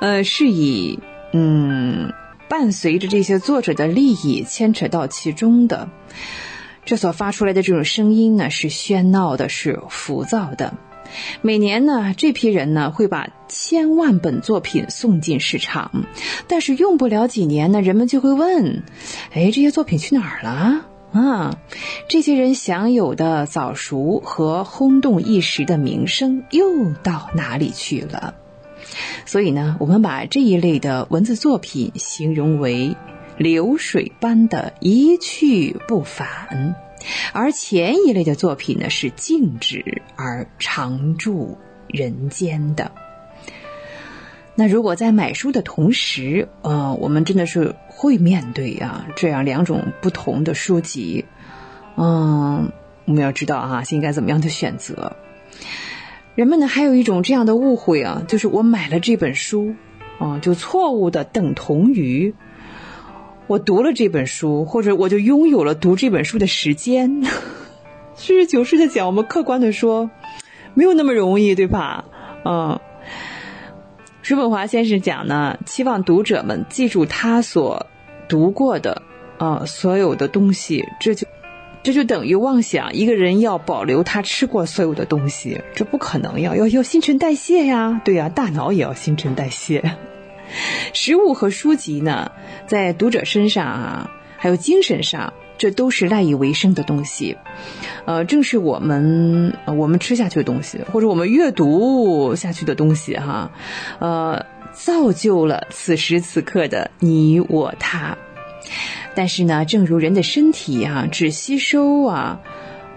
呃，是以嗯，伴随着这些作者的利益牵扯到其中的，这所发出来的这种声音呢，是喧闹的，是浮躁的。每年呢，这批人呢会把千万本作品送进市场，但是用不了几年呢，人们就会问：哎，这些作品去哪儿了？啊，这些人享有的早熟和轰动一时的名声又到哪里去了？所以呢，我们把这一类的文字作品形容为流水般的一去不返。而前一类的作品呢，是静止而常驻人间的。那如果在买书的同时，呃，我们真的是会面对啊这样两种不同的书籍，嗯，我们要知道啊，应该怎么样的选择。人们呢，还有一种这样的误会啊，就是我买了这本书，啊，就错误的等同于。我读了这本书，或者我就拥有了读这本书的时间。实事求是的讲，我们客观的说，没有那么容易，对吧？嗯，叔本华先生讲呢，期望读者们记住他所读过的啊所有的东西，这就这就等于妄想一个人要保留他吃过所有的东西，这不可能呀，要要新陈代谢呀，对呀，大脑也要新陈代谢。食物和书籍呢，在读者身上啊，还有精神上，这都是赖以为生的东西。呃，正是我们我们吃下去的东西，或者我们阅读下去的东西，哈，呃，造就了此时此刻的你我他。但是呢，正如人的身体啊，只吸收啊。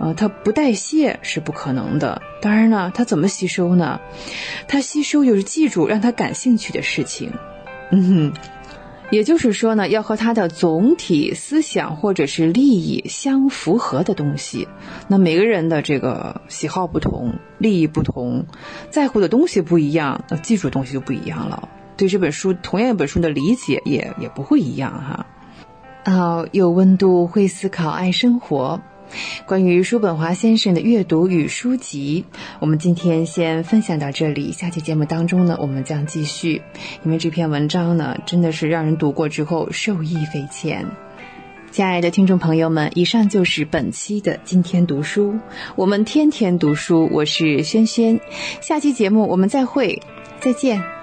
呃，它不代谢是不可能的。当然了，它怎么吸收呢？它吸收就是记住让它感兴趣的事情。嗯哼，也就是说呢，要和它的总体思想或者是利益相符合的东西。那每个人的这个喜好不同，利益不同，在乎的东西不一样，那记住的东西就不一样了。对这本书，同样一本书的理解也也不会一样哈。啊，有温度，会思考，爱生活。关于叔本华先生的阅读与书籍，我们今天先分享到这里。下期节目当中呢，我们将继续，因为这篇文章呢，真的是让人读过之后受益匪浅。亲爱的听众朋友们，以上就是本期的今天读书。我们天天读书，我是轩轩。下期节目我们再会，再见。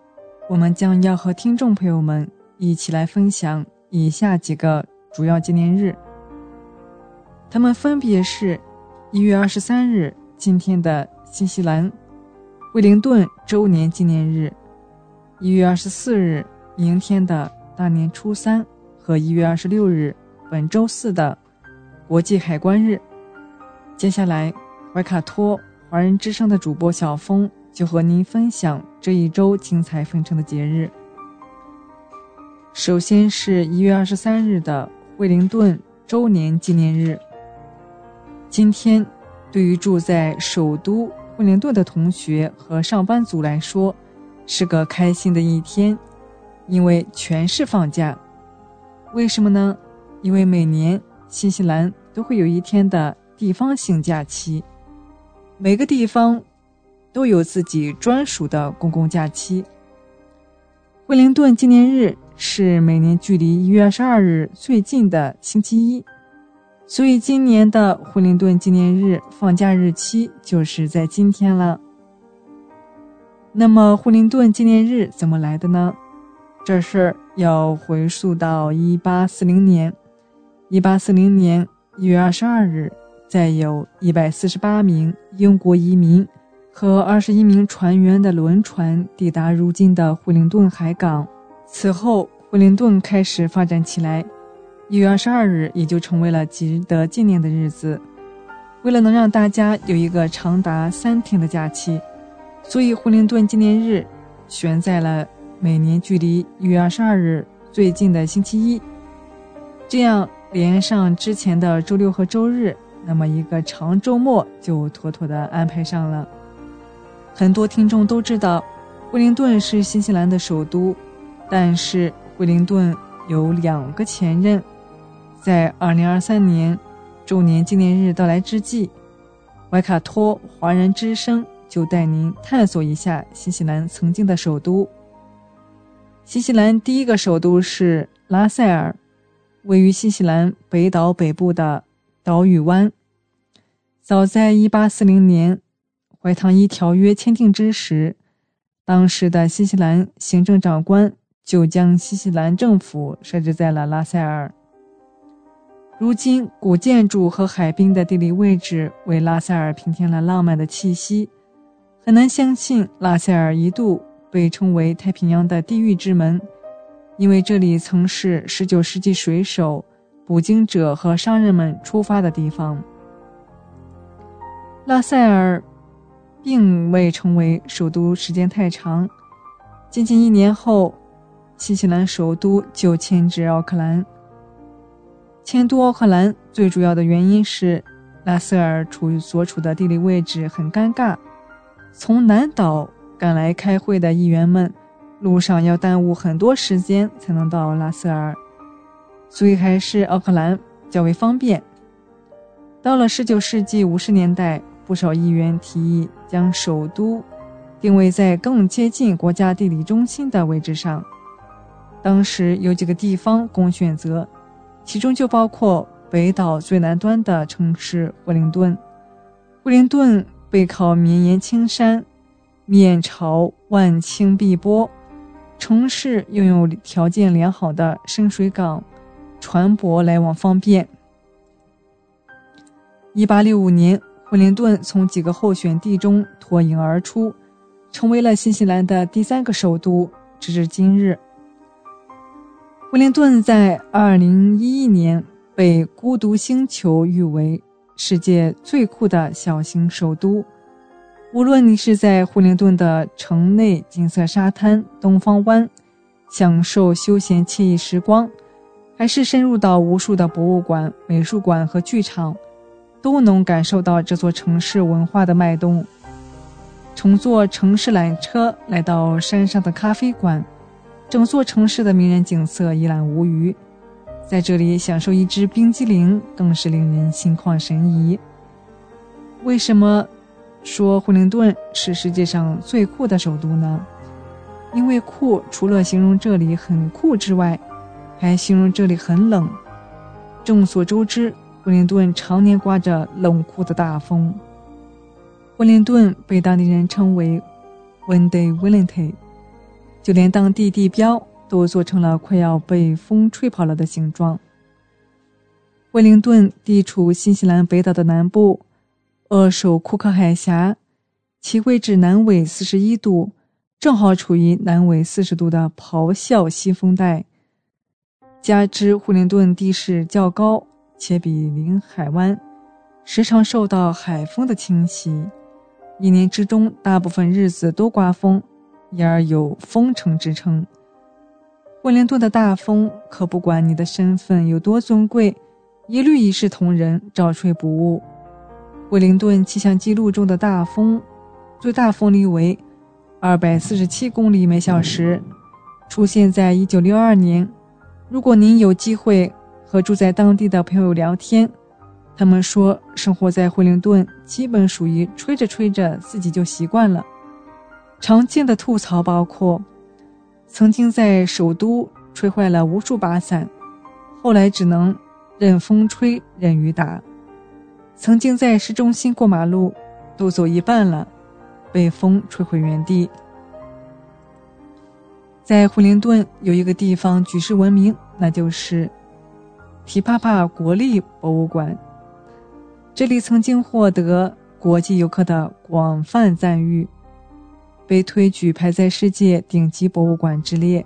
我们将要和听众朋友们一起来分享以下几个主要纪念日，他们分别是：一月二十三日，今天的新西兰惠灵顿周年纪念日；一月二十四日，明天的大年初三。和一月二十六日，本周四的国际海关日。接下来，怀卡托华人之声的主播小峰就和您分享这一周精彩纷呈的节日。首先是一月二十三日的惠灵顿周年纪念日。今天，对于住在首都惠灵顿的同学和上班族来说，是个开心的一天，因为全市放假。为什么呢？因为每年新西兰都会有一天的地方性假期，每个地方都有自己专属的公共假期。惠灵顿纪念日是每年距离一月二十二日最近的星期一，所以今年的惠灵顿纪念日放假日期就是在今天了。那么，惠灵顿纪念日怎么来的呢？这事儿要回溯到一八四零年。一八四零年一月二十二日，载有一百四十八名英国移民和二十一名船员的轮船抵达如今的惠灵顿海港。此后，惠灵顿开始发展起来。一月二十二日也就成为了值得纪念的日子。为了能让大家有一个长达三天的假期，所以惠灵顿纪念日选在了。每年距离一月二十二日最近的星期一，这样连上之前的周六和周日，那么一个长周末就妥妥的安排上了。很多听众都知道，惠灵顿是新西兰的首都，但是惠灵顿有两个前任。在二零二三年周年纪念日到来之际，怀卡托华人之声就带您探索一下新西兰曾经的首都。新西兰第一个首都是拉塞尔，位于新西兰北岛北部的岛屿湾。早在1840年，怀唐伊条约签订之时，当时的新西兰行政长官就将新西兰政府设置在了拉塞尔。如今，古建筑和海滨的地理位置为拉塞尔平添了浪漫的气息。很难相信，拉塞尔一度。被称为太平洋的地狱之门，因为这里曾是19世纪水手、捕鲸者和商人们出发的地方。拉塞尔并未成为首都时间太长，仅仅一年后，新西兰首都就迁至奥克兰。迁都奥克兰最主要的原因是拉塞尔处于所处的地理位置很尴尬，从南岛。赶来开会的议员们，路上要耽误很多时间才能到拉塞尔，所以还是奥克兰较为方便。到了19世纪50年代，不少议员提议将首都定位在更接近国家地理中心的位置上。当时有几个地方供选择，其中就包括北岛最南端的城市惠灵顿。惠灵顿背靠绵延青山，面朝万顷碧波，城市拥有条件良好的深水港，船舶来往方便。一八六五年，惠灵顿从几个候选地中脱颖而出，成为了新西兰的第三个首都。直至今日，惠灵顿在二零一一年被《孤独星球》誉为世界最酷的小型首都。无论你是在惠灵顿的城内金色沙滩东方湾享受休闲惬意时光，还是深入到无数的博物馆、美术馆和剧场。都能感受到这座城市文化的脉动。乘坐城市缆车来到山上的咖啡馆，整座城市的迷人景色一览无余。在这里享受一支冰激凌，更是令人心旷神怡。为什么说惠灵顿是世界上最酷的首都呢？因为酷除了形容这里很酷之外，还形容这里很冷。众所周知。惠灵顿常年刮着冷酷的大风。惠灵顿被当地人称为 “Windy Wellington”，就连当地地标都做成了快要被风吹跑了的形状。惠灵顿地处新西兰北岛的南部，扼守库克海峡，其位置南纬四十一度，正好处于南纬四十度的咆哮西风带。加之惠灵顿地势较高。且比邻海湾，时常受到海风的侵袭，一年之中大部分日子都刮风，因而有“风城”之称。惠灵顿的大风可不管你的身份有多尊贵，一律一视同仁，照吹不误。惠灵顿气象记录中的大风，最大风力为二百四十七公里每小时，出现在一九六二年。如果您有机会，和住在当地的朋友聊天，他们说生活在惠灵顿基本属于吹着吹着自己就习惯了。常见的吐槽包括：曾经在首都吹坏了无数把伞，后来只能任风吹任雨打；曾经在市中心过马路，都走一半了，被风吹回原地。在惠灵顿有一个地方举世闻名，那就是。提帕帕国立博物馆，这里曾经获得国际游客的广泛赞誉，被推举排在世界顶级博物馆之列。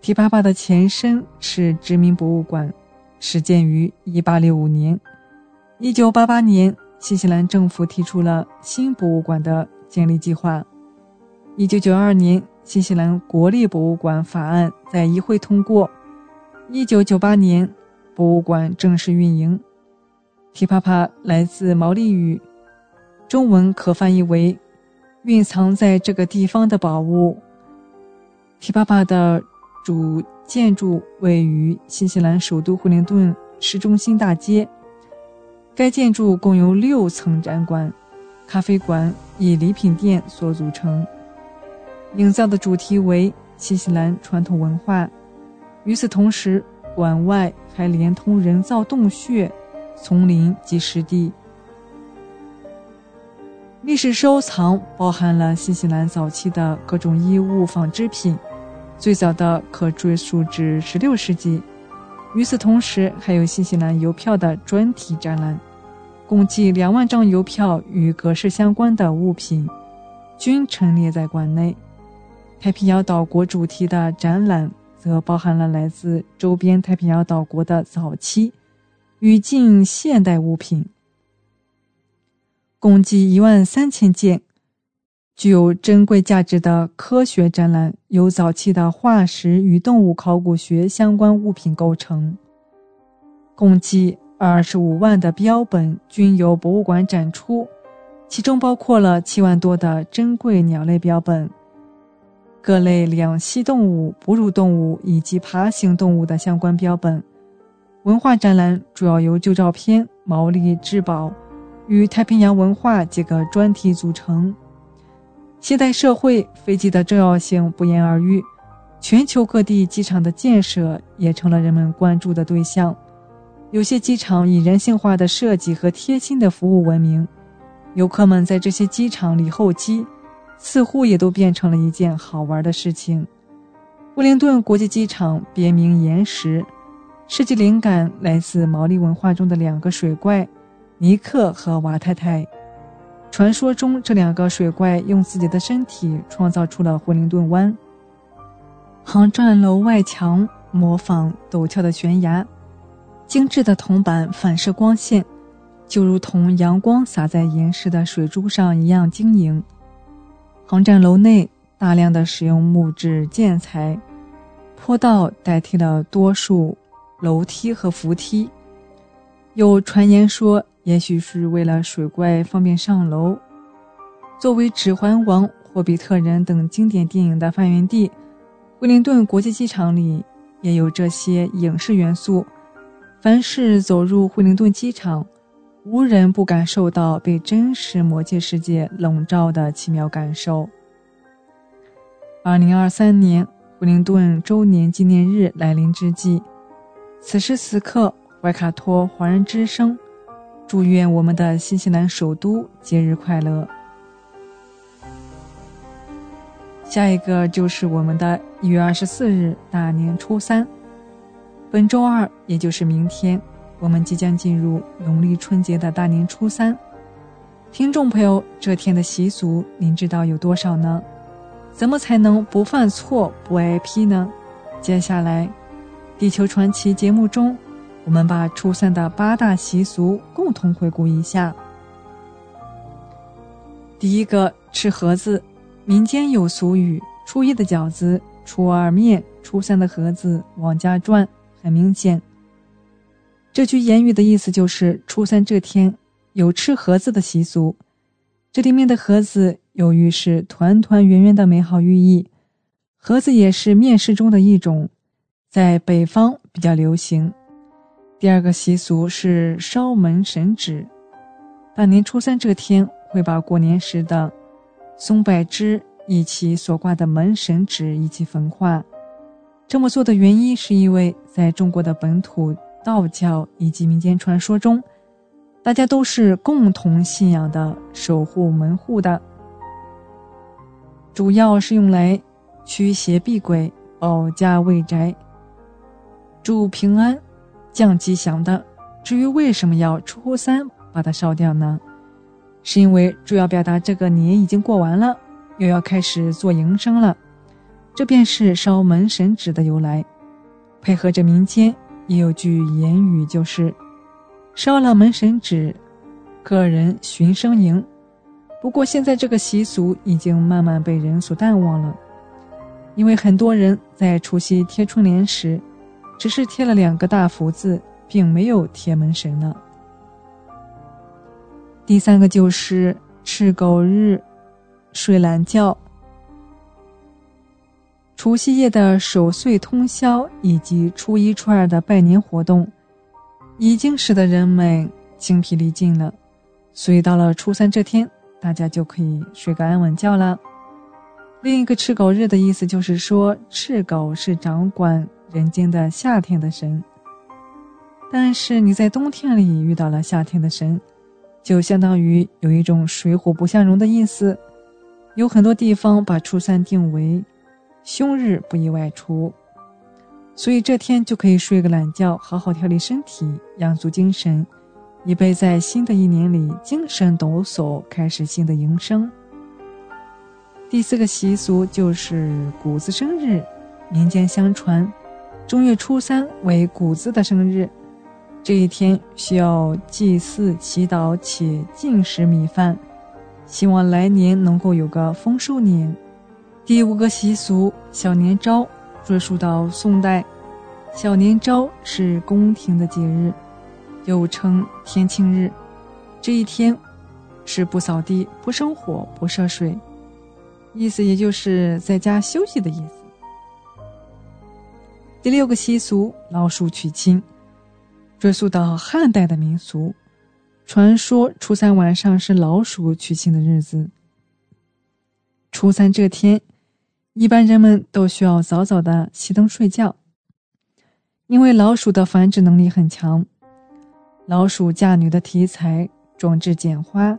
提帕帕的前身是殖民博物馆，始建于1865年。1988年，新西兰政府提出了新博物馆的建立计划。1992年，新西兰国立博物馆法案在议会通过。一九九八年，博物馆正式运营。提帕帕来自毛利语，中文可翻译为“蕴藏在这个地方的宝物”。提帕帕的主建筑位于新西兰首都惠灵顿市中心大街。该建筑共有六层展馆、咖啡馆以礼品店所组成，营造的主题为新西兰传统文化。与此同时，馆外还连通人造洞穴、丛林及湿地。历史收藏包含了新西兰早期的各种衣物、纺织品，最早的可追溯至16世纪。与此同时，还有新西兰邮票的专题展览，共计两万张邮票与格式相关的物品，均陈列在馆内。太平洋岛国主题的展览。则包含了来自周边太平洋岛国的早期与近现代物品，共计一万三千件，具有珍贵价值的科学展览由早期的化石与动物考古学相关物品构成，共计二十五万的标本均由博物馆展出，其中包括了七万多的珍贵鸟类标本。各类两栖动物、哺乳动物以及爬行动物的相关标本。文化展览主要由旧照片、毛利至宝与太平洋文化几个专题组成。现代社会飞机的重要性不言而喻，全球各地机场的建设也成了人们关注的对象。有些机场以人性化的设计和贴心的服务闻名，游客们在这些机场里候机，似乎也都变成了一件好玩的事情。惠灵顿国际机场别名岩石，设计灵感来自毛利文化中的两个水怪尼克和瓦太太。传说中，这两个水怪用自己的身体创造出了惠灵顿湾。航站楼外墙模仿陡峭的悬崖，精致的铜板反射光线，就如同阳光洒在岩石的水珠上一样晶莹。航站楼内大量的使用木质建材，坡道代替了多数楼梯和扶梯。有传言说。也许是为了水怪方便上楼。作为《指环王》《霍比特人》等经典电影的发源地，惠灵顿国际机场里也有这些影视元素。凡是走入惠灵顿机场，无人不感受到被真实魔界世界笼罩的奇妙感受。二零二三年惠灵顿周年纪念日来临之际，此时此刻，怀卡托华人之声。祝愿我们的新西兰首都节日快乐。下一个就是我们的一月二十四日大年初三，本周二，也就是明天，我们即将进入农历春节的大年初三。听众朋友，这天的习俗您知道有多少呢？怎么才能不犯错、不挨批呢？接下来，地球传奇节目中。我们把初三的八大习俗共同回顾一下。第一个，吃盒子。民间有俗语：“初一的饺子，初二面，初三的盒子往家转。”很明显，这句言语的意思就是初三这天有吃盒子的习俗。这里面的盒子有寓是团团圆圆的美好寓意。盒子也是面食中的一种，在北方比较流行。第二个习俗是烧门神纸，大年初三这天会把过年时的松柏枝以及所挂的门神纸一起焚化。这么做的原因是因为在中国的本土道教以及民间传说中，大家都是共同信仰的守护门户的，主要是用来驱邪避鬼、保家卫宅、祝平安。降吉祥的。至于为什么要初三把它烧掉呢？是因为主要表达这个年已经过完了，又要开始做营生了。这便是烧门神纸的由来。配合着民间也有句言语，就是烧了门神纸，个人寻生营。不过现在这个习俗已经慢慢被人所淡忘了，因为很多人在除夕贴春联时。只是贴了两个大福字，并没有贴门神呢。第三个就是吃狗日，睡懒觉。除夕夜的守岁通宵，以及初一、初二的拜年活动，已经使得人们精疲力尽了，所以到了初三这天，大家就可以睡个安稳觉了。另一个赤狗日的意思就是说，赤狗是掌管。人间的夏天的神，但是你在冬天里遇到了夏天的神，就相当于有一种水火不相容的意思。有很多地方把初三定为凶日，不宜外出，所以这天就可以睡个懒觉，好好调理身体，养足精神，以备在新的一年里精神抖擞，开始新的营生。第四个习俗就是谷子生日，民间相传。正月初三为谷子的生日，这一天需要祭祀、祈祷且进食米饭，希望来年能够有个丰收年。第五个习俗小年朝，追溯到宋代，小年朝是宫廷的节日，又称天庆日。这一天是不扫地、不生火、不涉水，意思也就是在家休息的意思。第六个习俗，老鼠娶亲，追溯到汉代的民俗。传说初三晚上是老鼠娶亲的日子。初三这天，一般人们都需要早早的熄灯睡觉，因为老鼠的繁殖能力很强，老鼠嫁女的题材装置剪花，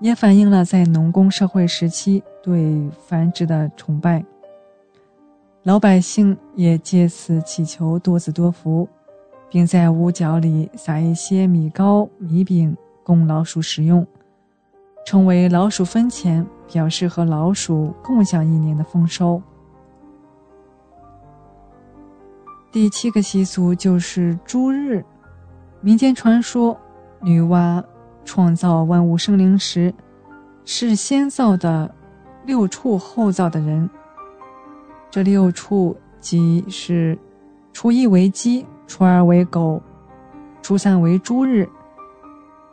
也反映了在农工社会时期对繁殖的崇拜。老百姓也借此祈求多子多福，并在屋角里撒一些米糕、米饼供老鼠食用，称为老鼠分钱，表示和老鼠共享一年的丰收。第七个习俗就是猪日。民间传说，女娲创造万物生灵时，是先造的六畜后造的人。这六畜即是：初一为鸡，初二为狗，初三为猪日，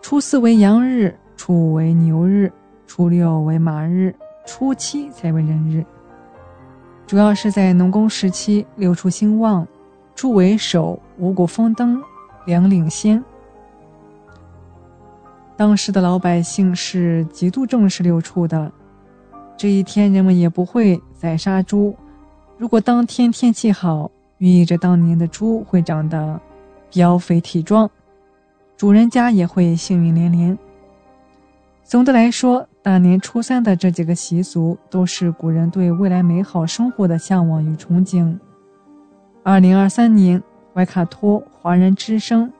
初四为羊日，初五为牛日，初六为马日，初七才为人日。主要是在农工时期，六畜兴旺，猪为首，五谷丰登。粮领先，当时的老百姓是极度重视六畜的。这一天，人们也不会宰杀猪。如果当天天气好，寓意着当年的猪会长得膘肥体壮，主人家也会幸运连连。总的来说，大年初三的这几个习俗，都是古人对未来美好生活的向往与憧憬。二零二三年。怀卡托华人之声，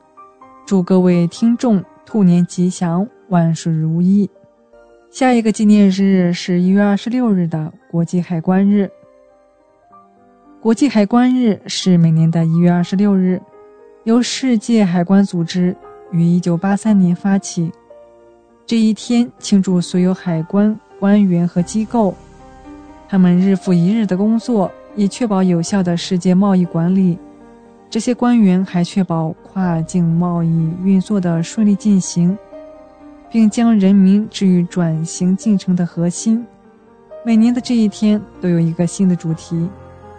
祝各位听众兔年吉祥，万事如意。下一个纪念日是一月二十六日的国际海关日。国际海关日是每年的一月二十六日，由世界海关组织于一九八三年发起。这一天庆祝所有海关官员和机构，他们日复一日的工作，以确保有效的世界贸易管理。这些官员还确保跨境贸易运作的顺利进行，并将人民置于转型进程的核心。每年的这一天都有一个新的主题，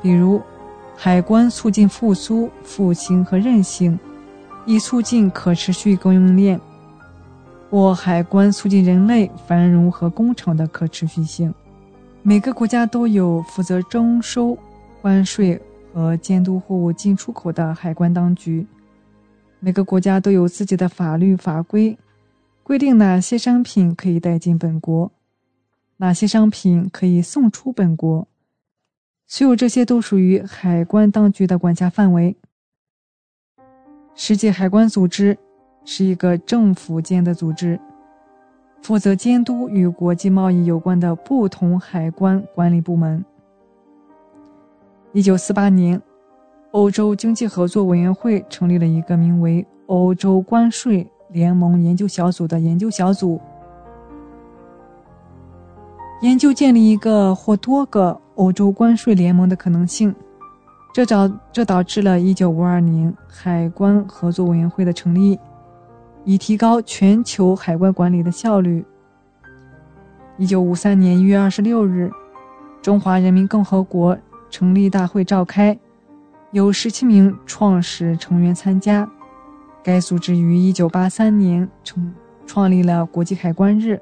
比如“海关促进复苏、复兴和韧性，以促进可持续供应链”或“海关促进人类繁荣和工厂的可持续性”。每个国家都有负责征收关税。和监督货物进出口的海关当局，每个国家都有自己的法律法规，规定哪些商品可以带进本国，哪些商品可以送出本国。所有这些都属于海关当局的管辖范围。世界海关组织是一个政府间的组织，负责监督与国际贸易有关的不同海关管理部门。一九四八年，欧洲经济合作委员会成立了一个名为“欧洲关税联盟研究小组”的研究小组，研究建立一个或多个欧洲关税联盟的可能性。这导这导致了一九五二年海关合作委员会的成立，以提高全球海关管理的效率。一九五三年一月二十六日，中华人民共和国。成立大会召开，有十七名创始成员参加。该组织于一九八三年成创立了国际海关日。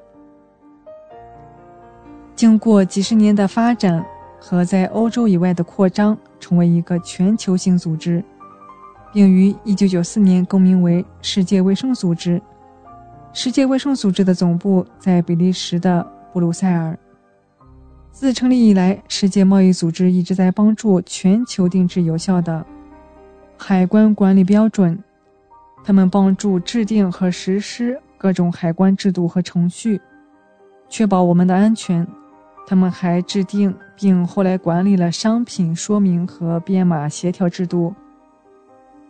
经过几十年的发展和在欧洲以外的扩张，成为一个全球性组织，并于一九九四年更名为世界卫生组织。世界卫生组织的总部在比利时的布鲁塞尔。自成立以来，世界贸易组织一直在帮助全球定制有效的海关管理标准。他们帮助制定和实施各种海关制度和程序，确保我们的安全。他们还制定并后来管理了商品说明和编码协调制度。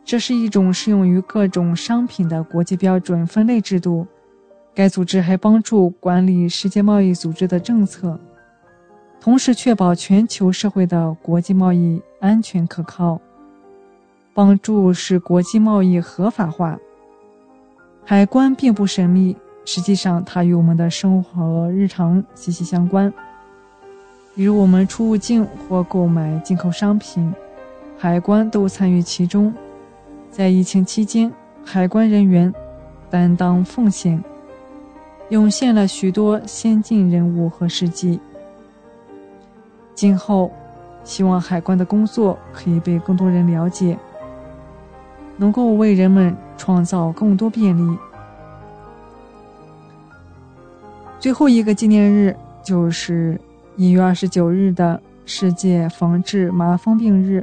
这是一种适用于各种商品的国际标准分类制度。该组织还帮助管理世界贸易组织的政策。同时确保全球社会的国际贸易安全可靠，帮助使国际贸易合法化。海关并不神秘，实际上它与我们的生活日常息息相关。比如我们出入境或购买进口商品，海关都参与其中。在疫情期间，海关人员担当奉献，涌现了许多先进人物和事迹。今后，希望海关的工作可以被更多人了解，能够为人们创造更多便利。最后一个纪念日就是一月二十九日的世界防治麻风病日。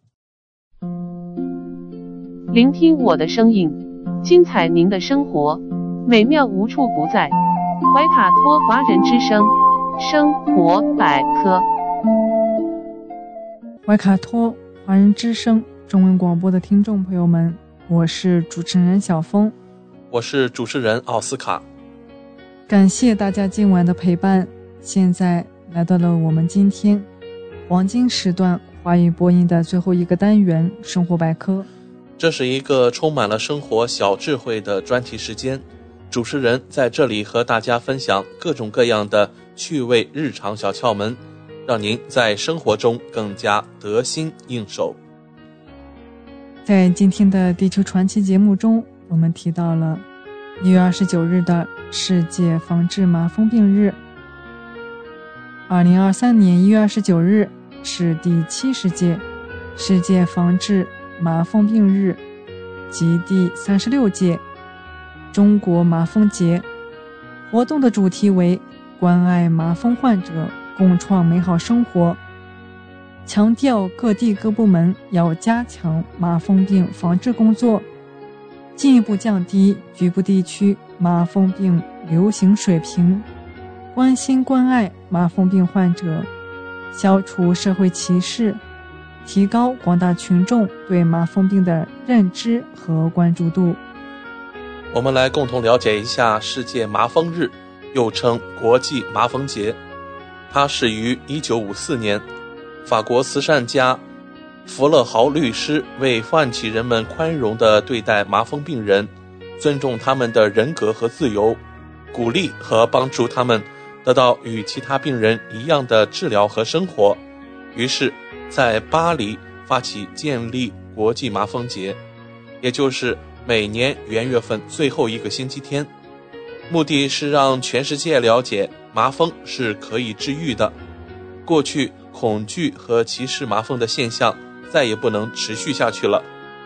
聆听我的声音，精彩您的生活，美妙无处不在。怀卡托华人之声生活百科。
怀卡托华人之声中文广播的听众朋友们，我是主持人小峰，
我是主持人奥斯卡。
感谢大家今晚的陪伴。现在来到了我们今天黄金时段华语播音的最后一个单元——生活百科。
这是一个充满了生活小智慧的专题时间，主持人在这里和大家分享各种各样的趣味日常小窍门，让您在生活中更加得心应手。
在今天的地球传奇节目中，我们提到了一月二十九日的世界防治麻风病日。二零二三年一月二十九日是第七十届世界防治。麻风病日及第三十六届中国麻风节活动的主题为关爱麻风患者，共创美好生活。强调各地各部门要加强麻风病防治工作，进一步降低局部地区麻风病流行水平，关心关爱麻风病患者，消除社会歧视。提高广大群众对麻风病的认知和关注度。
我们来共同了解一下世界麻风日，又称国际麻风节。它始于1954年，法国慈善家弗勒豪律师为唤起人们宽容地对待麻风病人，尊重他们的人格和自由，鼓励和帮助他们得到与其他病人一样的治疗和生活。于是。在巴黎发起建立国际麻风节，也就是每年元月份最后一个星期天，目的是让全世界了解麻风是可以治愈的。过去恐惧和歧视麻风的现象再也不能持续下去了，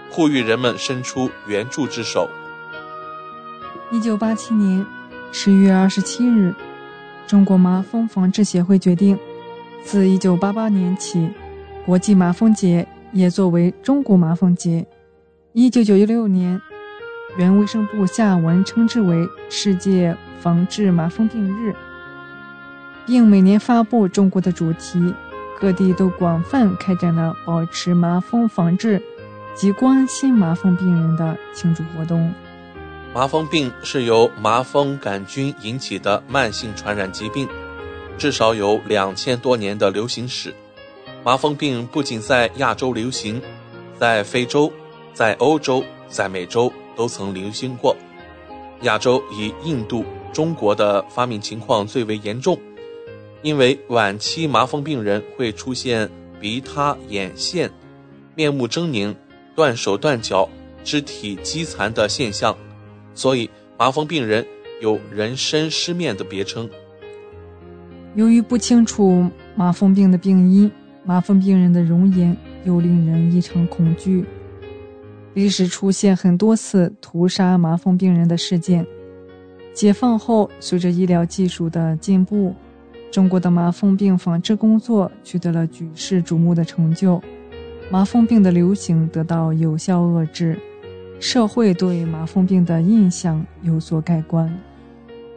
呼吁人们伸出援助之手。
一九八七年十月二十七日，中国麻风防治协会决定，自一九八八年起。国际麻风节也作为中国麻风节，一九九六年，原卫生部下文称之为世界防治麻风病日，并每年发布中国的主题。各地都广泛开展了保持麻风防治及关心麻风病人的庆祝活动。
麻风病是由麻风杆菌引起的慢性传染疾病，至少有两千多年的流行史。麻风病不仅在亚洲流行，在非洲、在欧洲、在美洲都曾流行过。亚洲以印度、中国的发病情况最为严重，因为晚期麻风病人会出现鼻塌、眼线、面目狰狞、断手断脚、肢体饥残的现象，所以麻风病人有“人身失面”的别称。
由于不清楚麻风病的病因。麻风病人的容颜又令人异常恐惧。历史出现很多次屠杀麻风病人的事件。解放后，随着医疗技术的进步，中国的麻风病防治工作取得了举世瞩目的成就，麻风病的流行得到有效遏制，社会对麻风病的印象有所改观。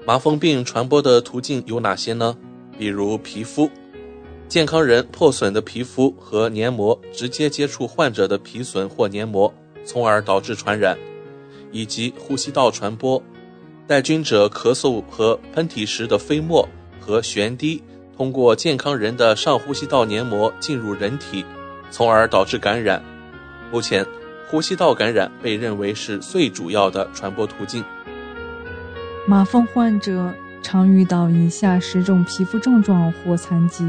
麻风病传播的途径有哪些呢？比如皮肤。健康人破损的皮肤和黏膜直接接触患者的皮损或黏膜，从而导致传染，以及呼吸道传播。带菌者咳嗽和喷嚏时的飞沫和旋滴通过健康人的上呼吸道黏膜进入人体，从而导致感染。目前，呼吸道感染被认为是最主要的传播途径。
麻风患者常遇到以下十种皮肤症状或残疾。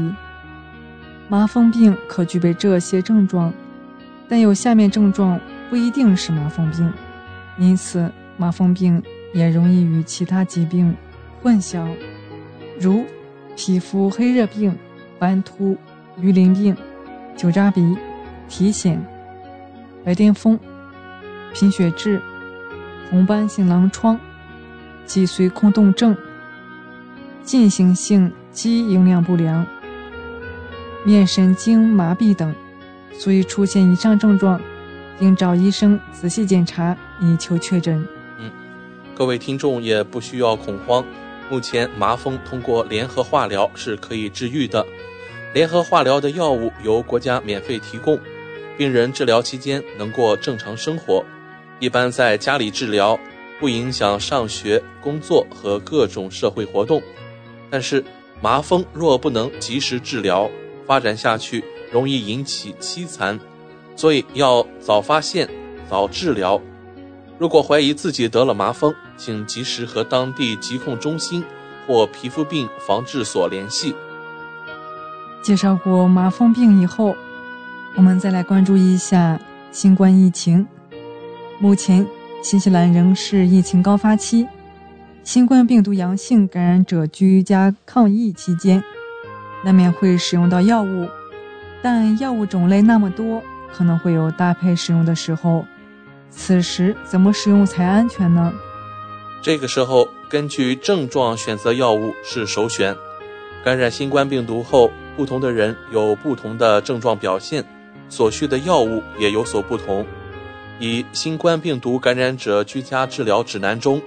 麻风病可具备这些症状，但有下面症状不一定是麻风病，因此麻风病也容易与其他疾病混淆，如皮肤黑热病、斑秃、鱼鳞病、酒渣鼻、体癣、白癜风、贫血质、红斑性狼疮。脊髓空洞症、进行性肌营养不良、面神经麻痹等，所以出现以上症状，应找医生仔细检查以求确诊。
嗯，各位听众也不需要恐慌，目前麻风通过联合化疗是可以治愈的。联合化疗的药物由国家免费提供，病人治疗期间能过正常生活，一般在家里治疗。不影响上学、工作和各种社会活动，但是麻风若不能及时治疗，发展下去容易引起凄残，所以要早发现、早治疗。如果怀疑自己得了麻风，请及时和当地疾控中心或皮肤病防治所联系。
介绍过麻风病以后，我们再来关注一下新冠疫情。目前。新西兰仍是疫情高发期，新冠病毒阳性感染者居家抗疫期间，难免会使用到药物，但药物种类那么多，可能会有搭配使用的时候。此时怎么使用才安全呢？
这个时候根据症状选择药物是首选。感染新冠病毒后，不同的人有不同的症状表现，所需的药物也有所不同。以新冠病毒感染者居家治疗指南中，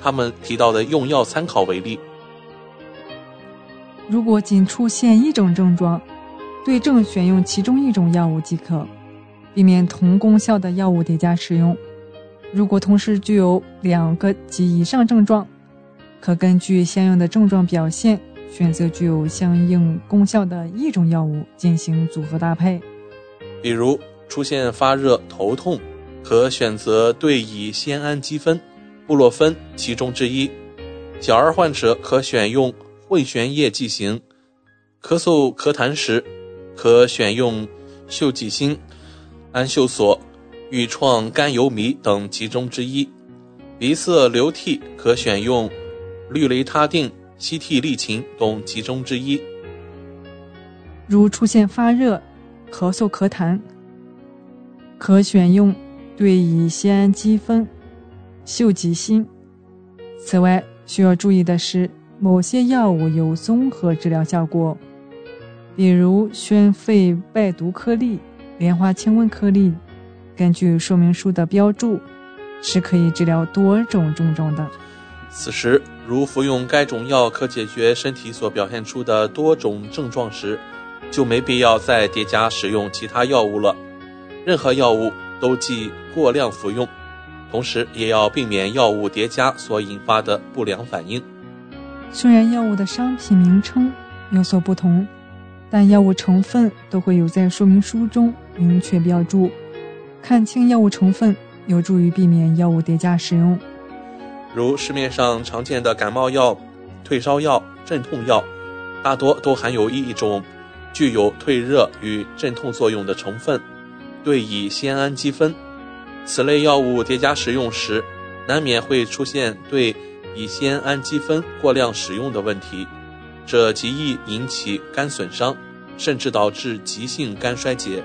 他们提到的用药参考为例：
如果仅出现一种症状，对症选用其中一种药物即可，避免同功效的药物叠加使用。如果同时具有两个及以上症状，可根据相应的症状表现，选择具有相应功效的一种药物进行组合搭配。
比如出现发热、头痛。可选择对乙酰氨基酚、布洛芬其中之一。小儿患者可选用汇旋液剂型。咳嗽咳痰时，可选用溴己辛、氨溴索、愈创甘油醚等其中之一。鼻塞流涕可选用氯雷他定、西替利嗪等其中之一。
如出现发热、咳嗽咳痰，可选用。对乙酰氨基酚、溴己辛。此外，需要注意的是，某些药物有综合治疗效果，比如宣肺败毒颗粒、莲花清瘟颗粒，根据说明书的标注，是可以治疗多种症状的。
此时，如服用该种药可解决身体所表现出的多种症状时，就没必要再叠加使用其他药物了。任何药物。都忌过量服用，同时也要避免药物叠加所引发的不良反应。
虽然药物的商品名称有所不同，但药物成分都会有在说明书中明确标注。看清药物成分，有助于避免药物叠加使用。
如市面上常见的感冒药、退烧药、镇痛药，大多都含有一种具有退热与镇痛作用的成分。对乙酰氨基酚，此类药物叠加使用时，难免会出现对乙酰氨基酚过量使用的问题，这极易引起肝损伤，甚至导致急性肝衰竭。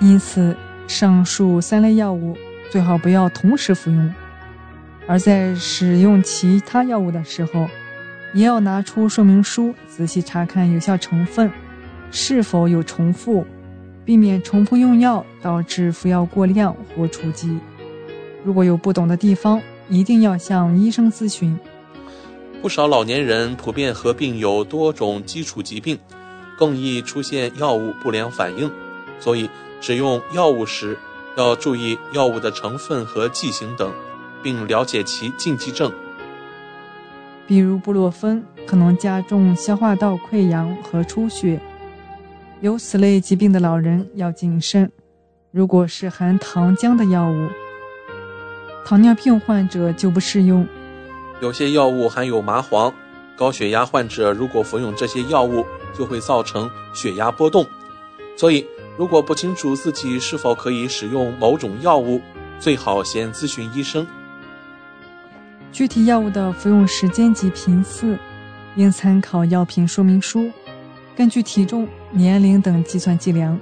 因此，上述三类药物最好不要同时服用，而在使用其他药物的时候，也要拿出说明书，仔细查看有效成分是否有重复。避免重复用药导致服药过量或出击。如果有不懂的地方，一定要向医生咨询。
不少老年人普遍合并有多种基础疾病，更易出现药物不良反应，所以使用药物时要注意药物的成分和剂型等，并了解其禁忌症。
比如布洛芬可能加重消化道溃疡和出血。有此类疾病的老人要谨慎，如果是含糖浆的药物，糖尿病患者就不适用。
有些药物含有麻黄，高血压患者如果服用这些药物，就会造成血压波动。所以，如果不清楚自己是否可以使用某种药物，最好先咨询医生。
具体药物的服用时间及频次，应参考药品说明书，根据体重、年龄等计算剂量。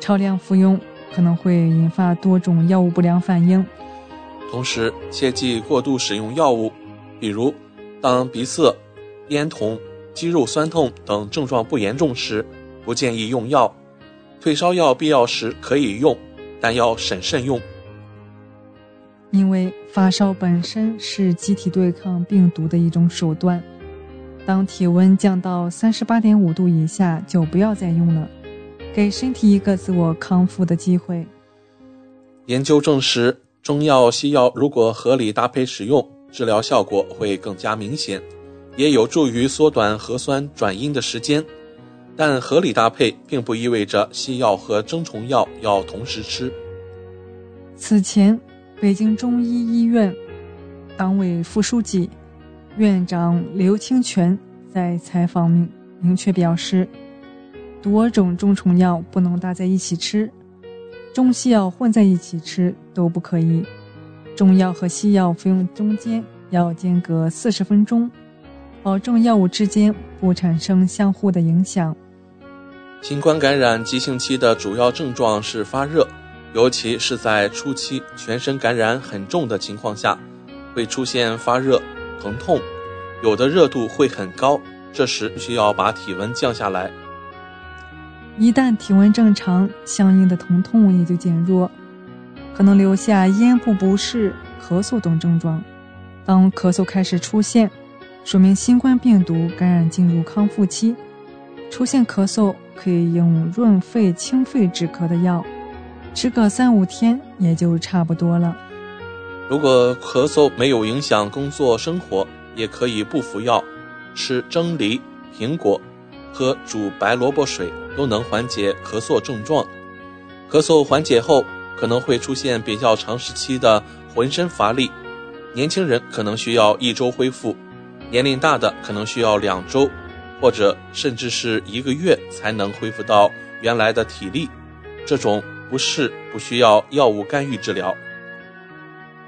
超量服用可能会引发多种药物不良反应。
同时，切忌过度使用药物，比如当鼻塞、咽痛、肌肉酸痛等症状不严重时，不建议用药。退烧药必要时可以用，但要审慎用。
因为发烧本身是机体对抗病毒的一种手段，当体温降到三十八点五度以下，就不要再用了，给身体一个自我康复的机会。
研究证实，中药、西药如果合理搭配使用，治疗效果会更加明显，也有助于缩短核酸转阴的时间。但合理搭配并不意味着西药和增虫药要同时吃。
此前。北京中医医院党委副书记、院长刘清泉在采访明明确表示，多种中虫药不能搭在一起吃，中西药混在一起吃都不可以。中药和西药服用中间要间隔四十分钟，保证药物之间不产生相互的影响。
新冠感染急性期的主要症状是发热。尤其是在初期全身感染很重的情况下，会出现发热、疼痛，有的热度会很高，这时需要把体温降下来。
一旦体温正常，相应的疼痛也就减弱，可能留下咽部不适、咳嗽等症状。当咳嗽开始出现，说明新冠病毒感染进入康复期。出现咳嗽，可以用润肺清肺止咳的药。吃个三五天也就差不多了。
如果咳嗽没有影响工作生活，也可以不服药，吃蒸梨、苹果，喝煮白萝卜水都能缓解咳嗽症状。咳嗽缓解后，可能会出现比较长时期的浑身乏力，年轻人可能需要一周恢复，年龄大的可能需要两周，或者甚至是一个月才能恢复到原来的体力。这种。不适不需要药物干预治疗。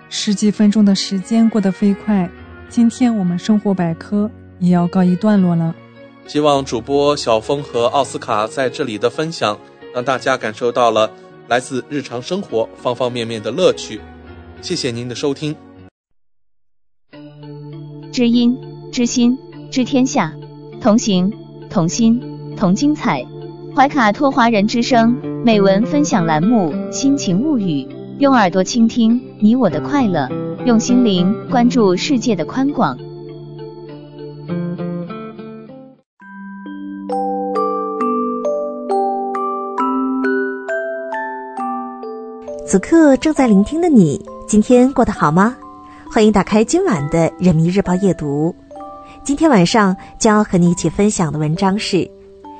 十几分钟的时间过得飞快，今天我们生活百科也要告一段落了。
希望主播小峰和奥斯卡在这里的分享，让大家感受到了来自日常生活方方面面的乐趣。谢谢您的收听。
知音、知心、知天下，同行、同心、同精彩。怀卡托华人之声美文分享栏目《心情物语》，用耳朵倾听你我的快乐，用心灵关注世界的宽广。
此刻正在聆听的你，今天过得好吗？欢迎打开今晚的《人民日报》夜读。今天晚上将要和你一起分享的文章是。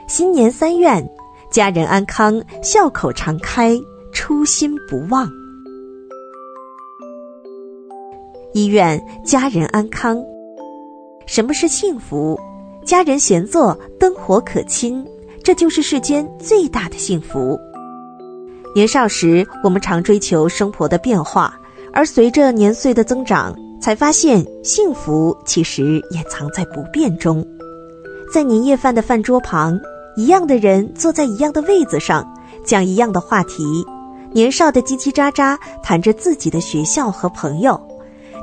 新年三愿：家人安康，笑口常开，初心不忘。一愿家人安康。什么是幸福？家人闲坐，灯火可亲，这就是世间最大的幸福。年少时，我们常追求生活的变化，而随着年岁的增长，才发现幸福其实也藏在不变中。在年夜饭的饭桌旁。一样的人坐在一样的位子上，讲一样的话题。年少的叽叽喳喳谈着自己的学校和朋友，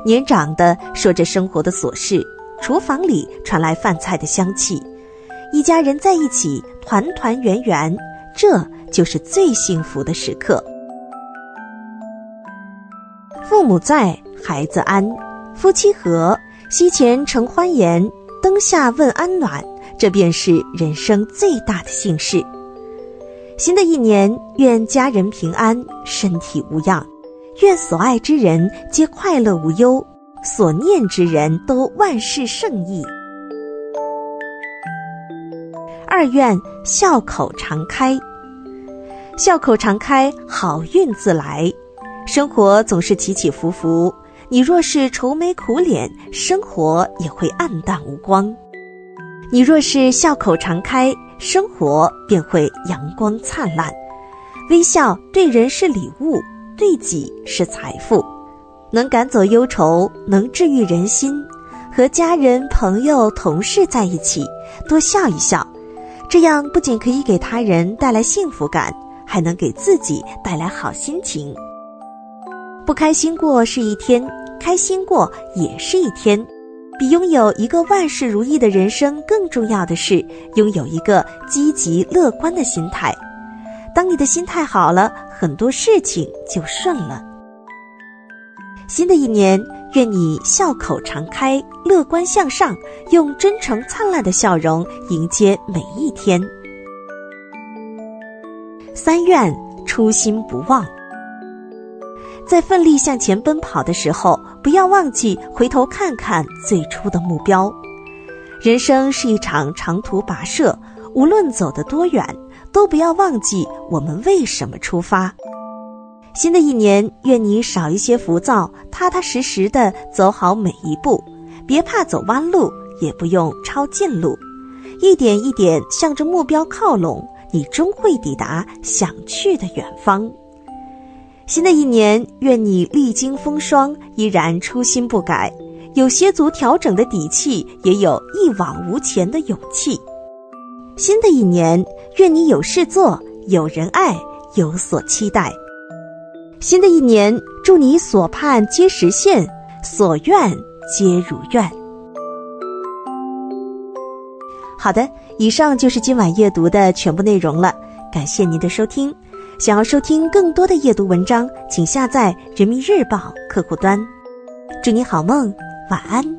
年长的说着生活的琐事。厨房里传来饭菜的香气，一家人在一起团团圆圆，这就是最幸福的时刻。父母在，孩子安，夫妻和，膝前承欢颜，灯下问安暖。这便是人生最大的幸事。新的一年，愿家人平安，身体无恙；愿所爱之人皆快乐无忧，所念之人都万事胜意。二愿笑口常开。笑口常开，好运自来。生活总是起起伏伏，你若是愁眉苦脸，生活也会暗淡无光；你若是笑口常开，生活便会阳光灿烂。微笑对人是礼物，对己是财富，能赶走忧愁，能治愈人心。和家人、朋友、同事在一起，多笑一笑，这样不仅可以给他人带来幸福感，还能给自己带来好心情。不开心过是一天，开心过也是一天。比拥有一个万事如意的人生更重要的是，拥有一个积极乐观的心态。当你的心态好了，很多事情就顺了。新的一年。愿你笑口常开，乐观向上，用真诚灿烂的笑容迎接每一天。三愿初心不忘，在奋力向前奔跑的时候，不要忘记回头看看最初的目标。人生是一场长途跋涉，无论走得多远，都不要忘记我们为什么出发。新的一年，愿你少一些浮躁，踏踏实实地走好每一步，别怕走弯路，也不用抄近路，一点一点向着目标靠拢，你终会抵达想去的远方。新的一年，愿你历经风霜依然初心不改，有些足调整的底气，也有一往无前的勇气。新的一年，愿你有事做，有人爱，有所期待。新的一年，祝你所盼皆实现，所愿皆如愿。好的，以上就是今晚阅读的全部内容了，感谢您的收听。想要收听更多的阅读文章，请下载人民日报客户端。祝你好梦，晚安。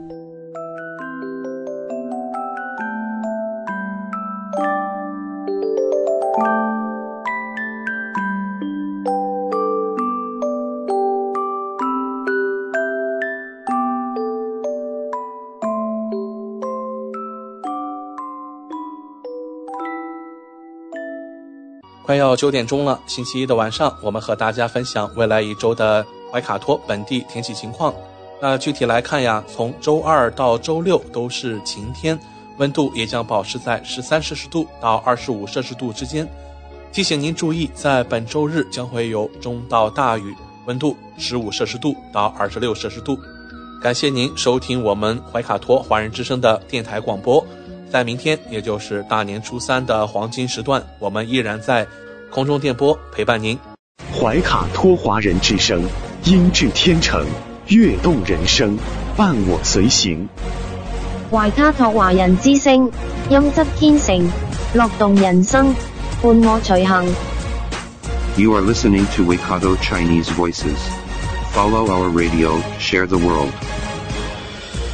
快要九点钟了，星期一的晚上，我们和大家分享未来一周的怀卡托本地天气情况。那具体来看呀，从周二到周六都是晴天，温度也将保持在十三摄氏度到二十五摄氏度之间。提醒您注意，在本周日将会有中到大雨，温度十五摄氏度到二十六摄氏度。感谢您收听我们怀卡托华人之声的电台广播。在明天，也就是大年初三的黄金时段，我们依然在空中电波陪伴您。
怀卡托华人之声，音质天成，悦动人生，伴我随行。
怀卡托华人之声，音质天成，乐动人生，伴我随行。
You are listening to Waikato Chinese Voices. Follow our radio, share the world.